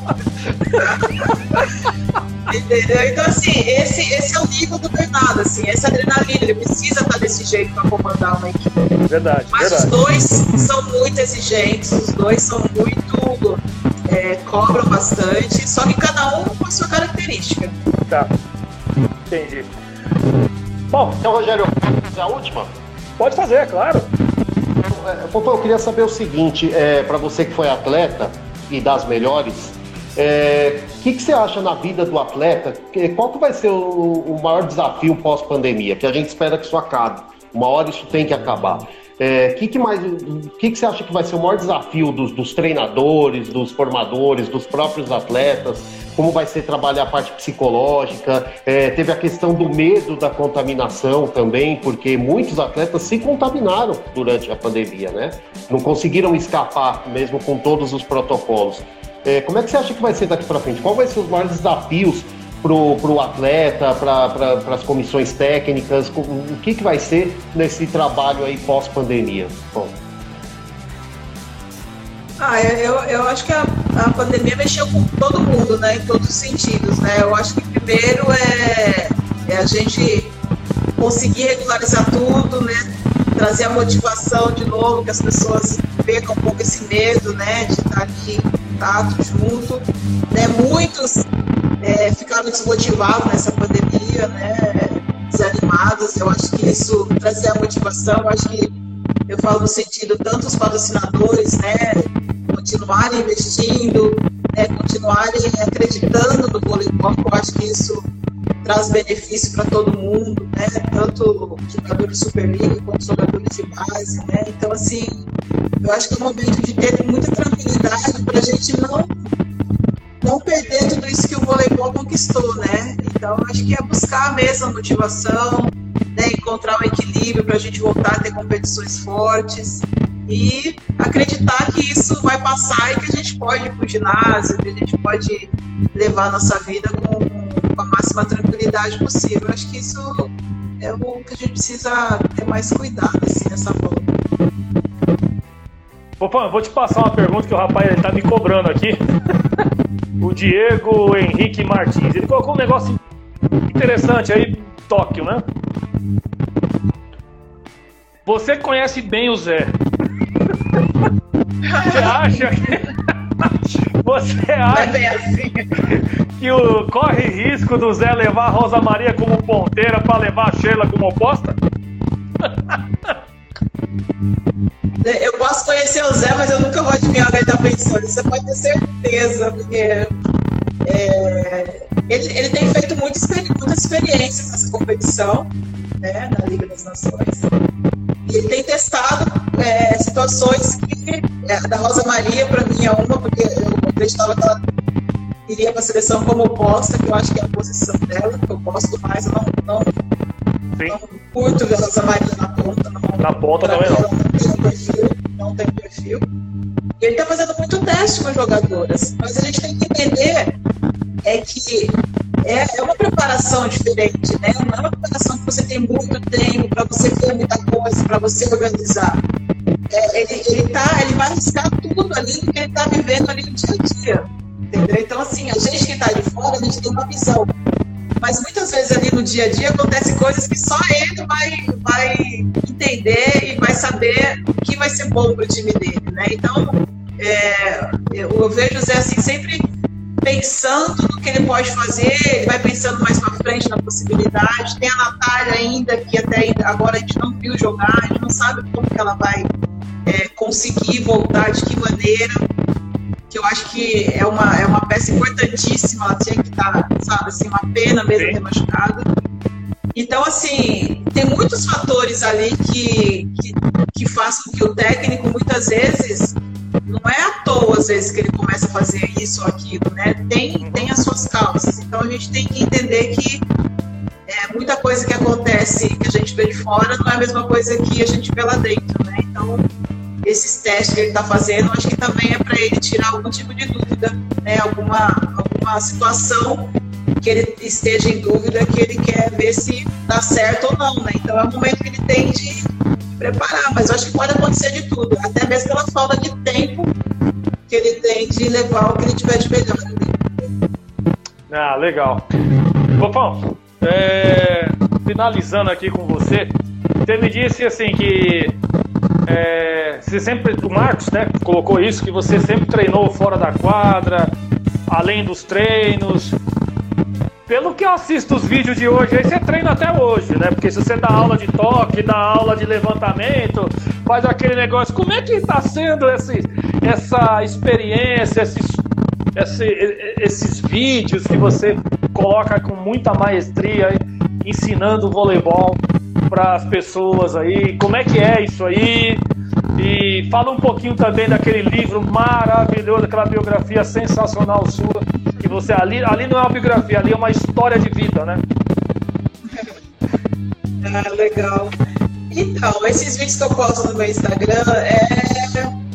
Entendeu? Então, assim, esse, esse é o nível do Bernardo, assim, essa adrenalina, ele precisa estar desse jeito para comandar uma equipe. Verdade. Mas verdade. os dois são muito exigentes, os dois são muito. É, cobram bastante, só que cada um com a sua característica. Tá. Entendi. Bom, então, Rogério, a última. Pode fazer, é claro. Popô, eu queria saber o seguinte, é, para você que foi atleta e das melhores, o é, que, que, você acha na vida do atleta? Qual que vai ser o, o maior desafio pós-pandemia? Que a gente espera que isso acabe. Uma hora isso tem que acabar. É, que que mais, o que, que você acha que vai ser o maior desafio dos, dos treinadores, dos formadores, dos próprios atletas? como vai ser trabalhar a parte psicológica. É, teve a questão do medo da contaminação também, porque muitos atletas se contaminaram durante a pandemia, né? Não conseguiram escapar, mesmo com todos os protocolos. É, como é que você acha que vai ser daqui para frente? Qual vai ser os maiores desafios para o atleta, para as comissões técnicas? O que, que vai ser nesse trabalho aí pós-pandemia? Bom. Ah, eu, eu acho que a, a pandemia mexeu com todo mundo, né? Em todos os sentidos, né? Eu acho que primeiro é, é a gente conseguir regularizar tudo, né? Trazer a motivação de novo, que as pessoas percam um pouco esse medo, né? De estar em contato, junto. Né? Muitos é, ficaram desmotivados nessa pandemia, né? Desanimados. Eu acho que isso trazer a motivação, eu acho que eu falo no sentido tanto os patrocinadores, né, continuarem investindo, né, continuarem acreditando no voleibol, eu acho que isso traz benefício para todo mundo, né, tanto jogadores de Superliga quanto jogadores de base, né, então assim, eu acho que é um momento de ter muita tranquilidade para a gente não não perder tudo isso que o voleibol conquistou, né? Então, acho que é buscar mesmo a motivação, né, encontrar o um equilíbrio para a gente voltar a ter competições fortes e acreditar que isso vai passar e que a gente pode ir para o ginásio, que a gente pode levar a nossa vida com, com a máxima tranquilidade possível. Acho que isso é o que a gente precisa ter mais cuidado assim, nessa volta. Opa, vou te passar uma pergunta que o rapaz está me cobrando aqui. <laughs> o Diego Henrique Martins. Ele colocou um negócio interessante aí, Tóquio, né? Você conhece bem o Zé. Você acha que. <laughs> Você acha assim. que o, corre risco do Zé levar a Rosa Maria como ponteira para levar a Sheila como oposta? <laughs> Eu posso conhecer o Zé, mas eu nunca vou adivinhar o que ele está pensando. Você pode ter certeza, porque é, ele, ele, tem feito muita, muita experiência nessa competição, né, na Liga das Nações. E ele tem testado é, situações que é, a da Rosa Maria, para mim, é uma, porque eu acreditava que ela iria para a seleção como oposta, que eu acho que é a posição dela, que eu gosto mais, eu não, não, não curto ver a na ponta. Não, na ponta também não. Não tem perfil. Não tem perfil. E ele está fazendo muito teste com as jogadoras, mas a gente tem que entender é que é, é uma preparação diferente, né? Não é uma preparação que você tem muito tempo para você ver muita coisa, para você organizar. É, ele, ele, tá, ele vai arriscar tudo ali que ele está vivendo ali no dia a dia. Entendeu? Então, assim, a gente que está de fora, a gente tem uma visão. Mas muitas vezes ali no dia a dia acontecem coisas que só ele vai, vai entender e vai saber o que vai ser bom para o time dele, né? Então, é, eu, vejo o Zé assim, sempre pensando no que ele pode fazer, ele vai pensando mais para frente na possibilidade. Tem a Natália ainda, que até agora a gente não viu jogar, a gente não sabe como que ela vai é, conseguir voltar, de que maneira. Que eu acho que é uma, é uma peça importantíssima, ela tinha que estar, tá, sabe, assim, uma pena mesmo ter machucado. Então, assim, tem muitos fatores ali que, que, que fazem com que o técnico, muitas vezes, não é à toa, às vezes, que ele começa a fazer isso ou aquilo, né? Tem, tem as suas causas. Então a gente tem que entender que é, muita coisa que acontece que a gente vê de fora não é a mesma coisa que a gente vê lá dentro, né? Então, esses testes que ele está fazendo, acho que também é para ele tirar algum tipo de dúvida, né? Alguma, alguma situação que ele esteja em dúvida, que ele quer ver se dá certo ou não, né? Então é o momento que ele tem de preparar, mas eu acho que pode acontecer de tudo, até mesmo pela falta de tempo que ele tem de levar o que ele tiver de melhor. Ah, legal. Fofão, é, finalizando aqui com você, você me disse assim que é, você sempre, o Marcos, né, colocou isso, que você sempre treinou fora da quadra, além dos treinos, pelo que eu assisto os vídeos de hoje, aí você treina até hoje, né? Porque se você dá aula de toque, dá aula de levantamento, faz aquele negócio, como é que está sendo esse, essa experiência, esses, esse, esses vídeos que você coloca com muita maestria, ensinando voleibol para as pessoas aí? Como é que é isso aí? E fala um pouquinho também daquele livro maravilhoso, aquela biografia sensacional sua que você ali, ali não é uma biografia, ali é uma história de vida, né? ah, legal. Então, esses vídeos que eu posto no meu Instagram é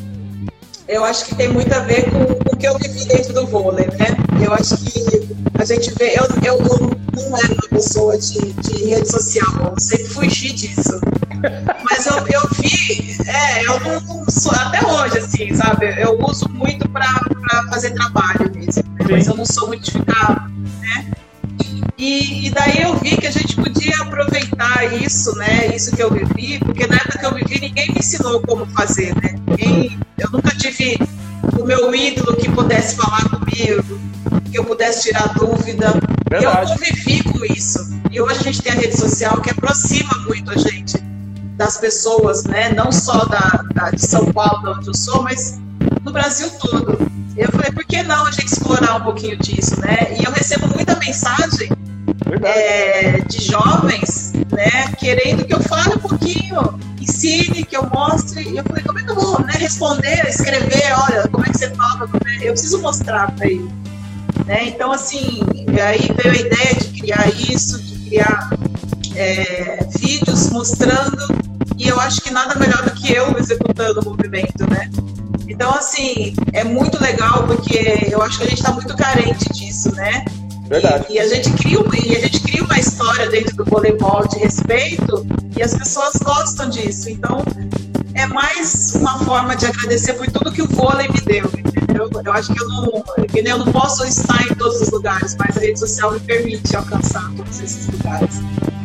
eu acho que tem muito a ver com o que eu vivi dentro do vôlei, né? Eu acho que a gente vê, eu, eu não era uma pessoa de, de rede social, eu sempre fugi disso. Mas eu, eu vi, é, eu não sou, até hoje, assim, sabe? Eu uso muito para fazer trabalho mesmo, né? mas eu não sou muito de ficar, né? E, e, daí eu vi que a gente podia aproveitar isso, né? Isso que eu vivi, porque na época que eu vivi ninguém me ensinou como fazer, né? Ninguém, eu nunca tive o meu ídolo que pudesse falar comigo, que eu pudesse tirar dúvida. Verdade. Eu convivi com isso. E hoje a gente tem a rede social que aproxima muito a gente das pessoas, né? Não só da, da, de São Paulo, onde eu sou, mas no Brasil todo. Eu falei, por que não a gente explorar um pouquinho disso, né? E eu recebo muita mensagem é, de jovens, né? Querendo que eu fale um pouquinho, ensine, que eu mostre. E eu falei, como é que eu vou né, responder, escrever? Olha, como é que você fala? É? Eu preciso mostrar para ele. Né? Então, assim, aí veio a ideia de criar isso, de criar é, vídeos mostrando, e eu acho que nada melhor do que eu executando o movimento, né? Então, assim, é muito legal porque eu acho que a gente está muito carente disso, né? Verdade. E, a gente cria, e a gente cria uma história dentro do voleibol de respeito e as pessoas gostam disso. Então, é mais uma forma de agradecer por tudo que o vôlei me deu, entendeu? Eu acho que eu não, eu não posso estar em todos os lugares, mas a rede social me permite alcançar todos esses lugares.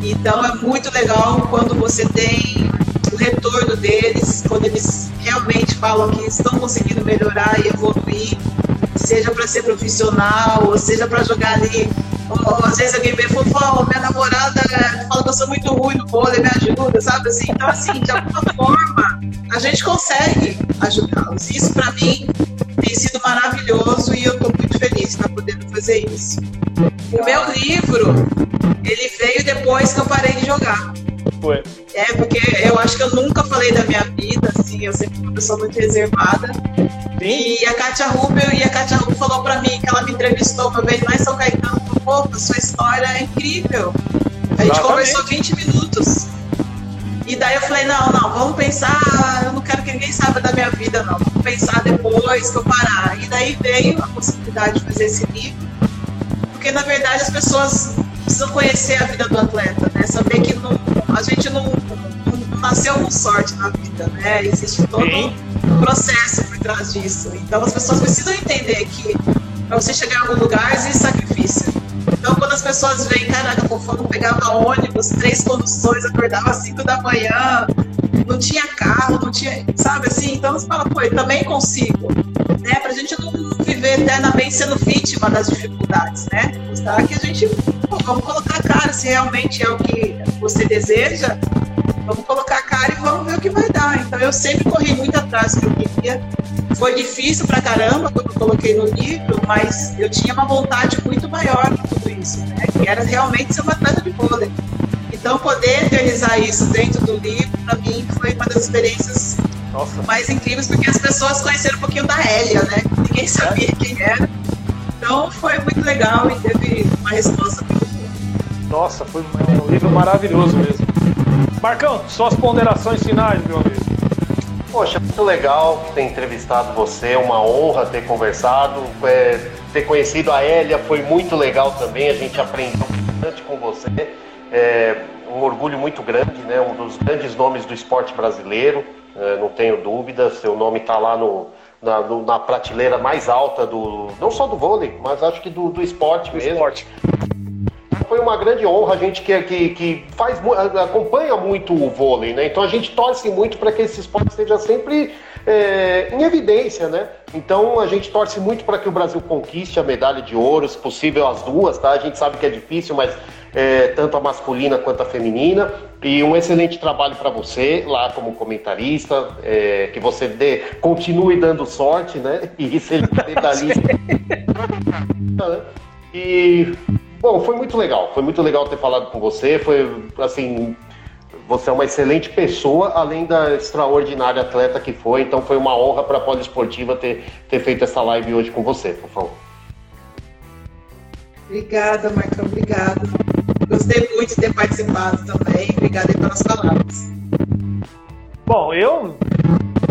Então é muito legal quando você tem o retorno deles, quando eles realmente falam que estão conseguindo melhorar e evoluir, seja para ser profissional, ou seja para jogar ali. Ou, às vezes alguém vê, fofão, minha namorada fala eu sou muito ruim no vôlei, me ajuda, sabe assim? Então, assim, de alguma <laughs> forma, a gente consegue ajudá-los. Isso, para mim, tem sido maravilhoso e eu estou muito feliz de estar podendo fazer isso. O meu livro, ele veio depois que eu parei de jogar. Foi. É, porque eu acho que eu nunca falei da minha vida, assim, eu sempre fui uma pessoa muito reservada. Sim. E a Kátia Rubel, e a Kátia Rubel falou pra mim que ela me entrevistou uma vez lá em São Caetano, falou, pô, sua história é incrível. A gente conversou 20 minutos. E daí eu falei, não, não, vamos pensar, eu não quero que ninguém saiba da minha vida, não. Vamos pensar depois que eu parar. E daí veio a possibilidade de fazer esse livro. Porque, na verdade, as pessoas precisam conhecer a vida do atleta, né? Saber que não, a gente não, não, nasceu com sorte na vida, né? Existe todo Sim. um processo por trás disso. Então, as pessoas precisam entender que para você chegar em algum lugar existe sacrifício. Então, quando as pessoas veem, caraca, o pegava ônibus, três conduções, acordava às cinco da manhã, não tinha carro, não tinha, sabe assim? Então você fala, pô, eu também consigo, né? Pra gente não viver eternamente sendo vítima das dificuldades, né? Mostrar que a gente, pô, vamos colocar a cara, se realmente é o que você deseja, vamos colocar a cara e vamos ver o que vai dar. Então eu sempre corri muito atrás do que eu queria. Foi difícil pra caramba quando eu coloquei no livro, mas eu tinha uma vontade muito maior isso, né? Que era realmente ser uma atleta de vôlei. Então, poder realizar isso dentro do livro, para mim, foi uma das experiências Nossa. mais incríveis, porque as pessoas conheceram um pouquinho da Hélia, né? Ninguém sabia é. quem era. Então, foi muito legal e teve uma resposta muito boa. Nossa, foi um livro maravilhoso mesmo. Marcão, suas ponderações finais, meu amigo. Poxa, muito legal ter entrevistado você, é uma honra ter conversado. É ter conhecido a Elia foi muito legal também, a gente aprendeu bastante com você. É um orgulho muito grande, né? um dos grandes nomes do esporte brasileiro, é, não tenho dúvida, seu nome está lá no, na, no, na, prateleira mais alta do. não só do vôlei, mas acho que do, do esporte do mesmo. Esporte. Foi uma grande honra, a gente que, que, que faz, acompanha muito o vôlei, né? Então a gente torce muito para que esse esporte esteja sempre é, em evidência, né? Então a gente torce muito para que o Brasil conquiste a medalha de ouro, se possível as duas, tá? A gente sabe que é difícil, mas é, tanto a masculina quanto a feminina. E um excelente trabalho para você lá como comentarista, é, que você dê, continue dando sorte, né? E <laughs> seja medalhista. <laughs> e bom, foi muito legal, foi muito legal ter falado com você, foi assim você é uma excelente pessoa, além da extraordinária atleta que foi. Então foi uma honra para a Poliesportiva ter, ter feito essa live hoje com você, por favor. Obrigada, Marcão, obrigada. Gostei muito de ter participado também. Obrigada pelas palavras. Bom, eu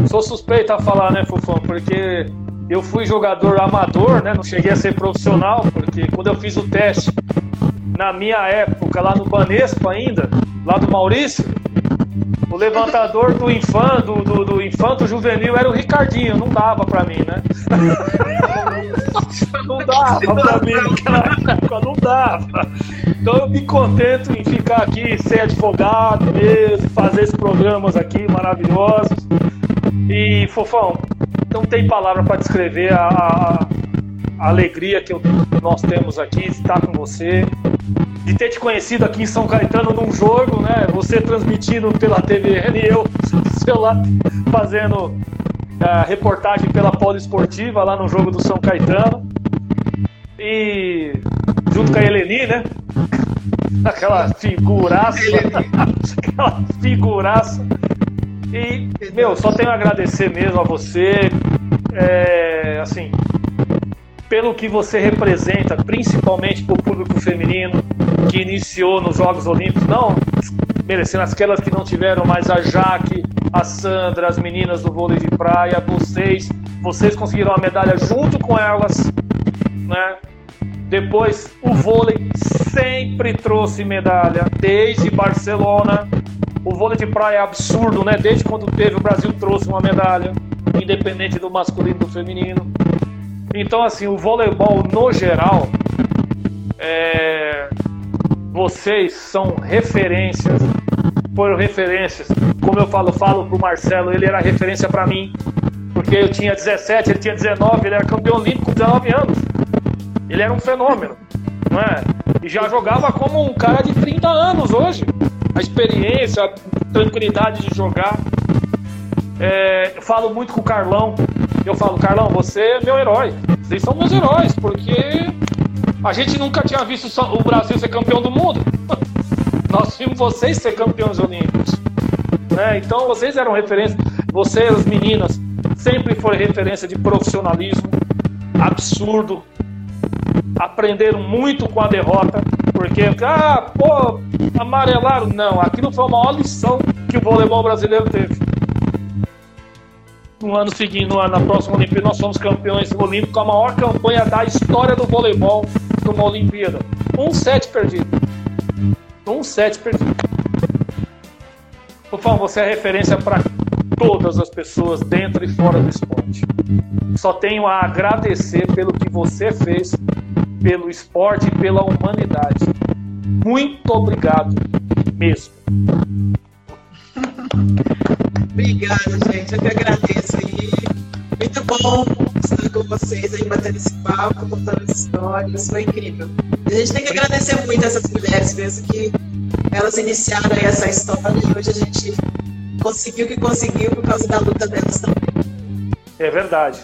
sou suspeito a falar, né, Fufão? Porque eu fui jogador amador, né? Não cheguei a ser profissional, porque quando eu fiz o teste, na minha época, lá no Banespa ainda, lá do Maurício, o levantador do, infan, do, do, do infanto juvenil era o Ricardinho, não dava pra mim, né? <laughs> não dava pra mim naquela época, não dava. Então eu me contento em ficar aqui, ser advogado mesmo, fazer esses programas aqui maravilhosos. E, Fofão, não tem palavra para descrever a, a, a alegria que eu, nós temos aqui, estar com você de ter te conhecido aqui em São Caetano num jogo, né? Você transmitindo pela TVN e eu <laughs> lado fazendo a reportagem pela Poliesportiva lá no jogo do São Caetano. E junto com a Eleni, né? <laughs> Aquela figuraça. <laughs> aquela figuraça. E, meu, só tenho a agradecer mesmo a você. É, assim, pelo que você representa, principalmente para o público feminino que iniciou nos Jogos Olímpicos, não merecendo aquelas que não tiveram mais a Jaque, a Sandra, as meninas do vôlei de praia, vocês, vocês conseguiram a medalha junto com elas, né? Depois, o vôlei sempre trouxe medalha, desde Barcelona. O vôlei de praia é absurdo, né? Desde quando teve, o Brasil trouxe uma medalha, independente do masculino e do feminino. Então, assim, o voleibol no geral, é... vocês são referências, foram referências. Como eu falo, falo pro Marcelo, ele era referência para mim, porque eu tinha 17, ele tinha 19, ele era campeão olímpico com 19 anos. Ele era um fenômeno, não é? E já jogava como um cara de 30 anos hoje. A experiência, a tranquilidade de jogar. É, eu falo muito com o Carlão. Eu falo, Carlão, você é meu herói. Vocês são meus heróis, porque a gente nunca tinha visto o Brasil ser campeão do mundo. <laughs> Nós vimos vocês ser campeões olímpicos. Né? Então vocês eram referência. Vocês, as meninas, sempre foi referência de profissionalismo absurdo. Aprenderam muito com a derrota, porque, ah, pô, amarelaram. Não, aquilo foi a maior lição que o voleibol brasileiro teve. No ano seguinte, na próxima Olimpíada, nós somos campeões olímpicos a maior campanha da história do voleibol numa Olimpíada. Um set perdido. Um set perdido. Por favor, você é referência para todas as pessoas dentro e fora do esporte. Só tenho a agradecer pelo que você fez pelo esporte e pela humanidade. Muito obrigado mesmo. Obrigada, gente. Eu que agradeço. E muito bom estar com vocês aí, batendo esse papo, contando as histórias. Foi incrível. A gente tem que agradecer muito essas mulheres mesmo que elas iniciaram aí essa história e hoje a gente conseguiu o que conseguiu por causa da luta delas também. É verdade.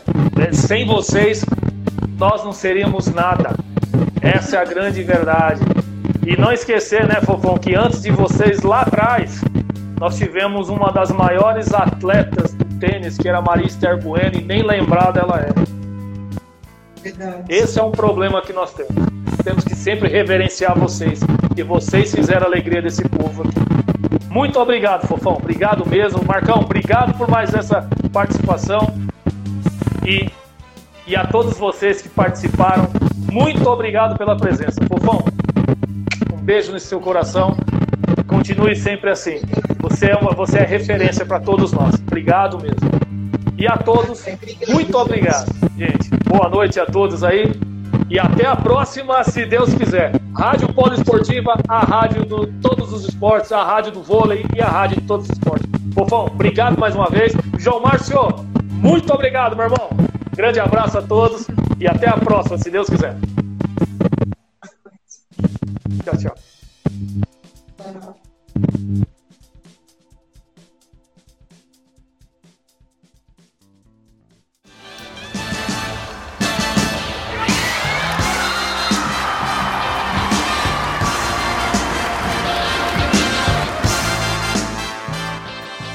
Sem vocês, nós não seríamos nada. Essa é a grande verdade. E não esquecer, né, Fofão, que antes de vocês lá atrás, nós tivemos uma das maiores atletas do tênis, que era a Maria Esther Bueno, e nem lembrada ela é. Verdade. Esse é um problema que nós temos. Temos que sempre reverenciar vocês, que vocês fizeram a alegria desse povo aqui. Muito obrigado, Fofão. Obrigado mesmo. Marcão, obrigado por mais essa participação. E, e a todos vocês que participaram, muito obrigado pela presença. Fofão, um beijo no seu coração. Continue sempre assim. Você é, uma, você é referência para todos nós. Obrigado mesmo. E a todos, muito obrigado, gente. Boa noite a todos aí. E até a próxima, se Deus quiser. Rádio Poliesportiva, a rádio de todos os esportes, a rádio do vôlei e a rádio de todos os esportes. Fofão, obrigado mais uma vez. João Márcio, muito obrigado, meu irmão. Grande abraço a todos e até a próxima, se Deus quiser. Tchau, tchau.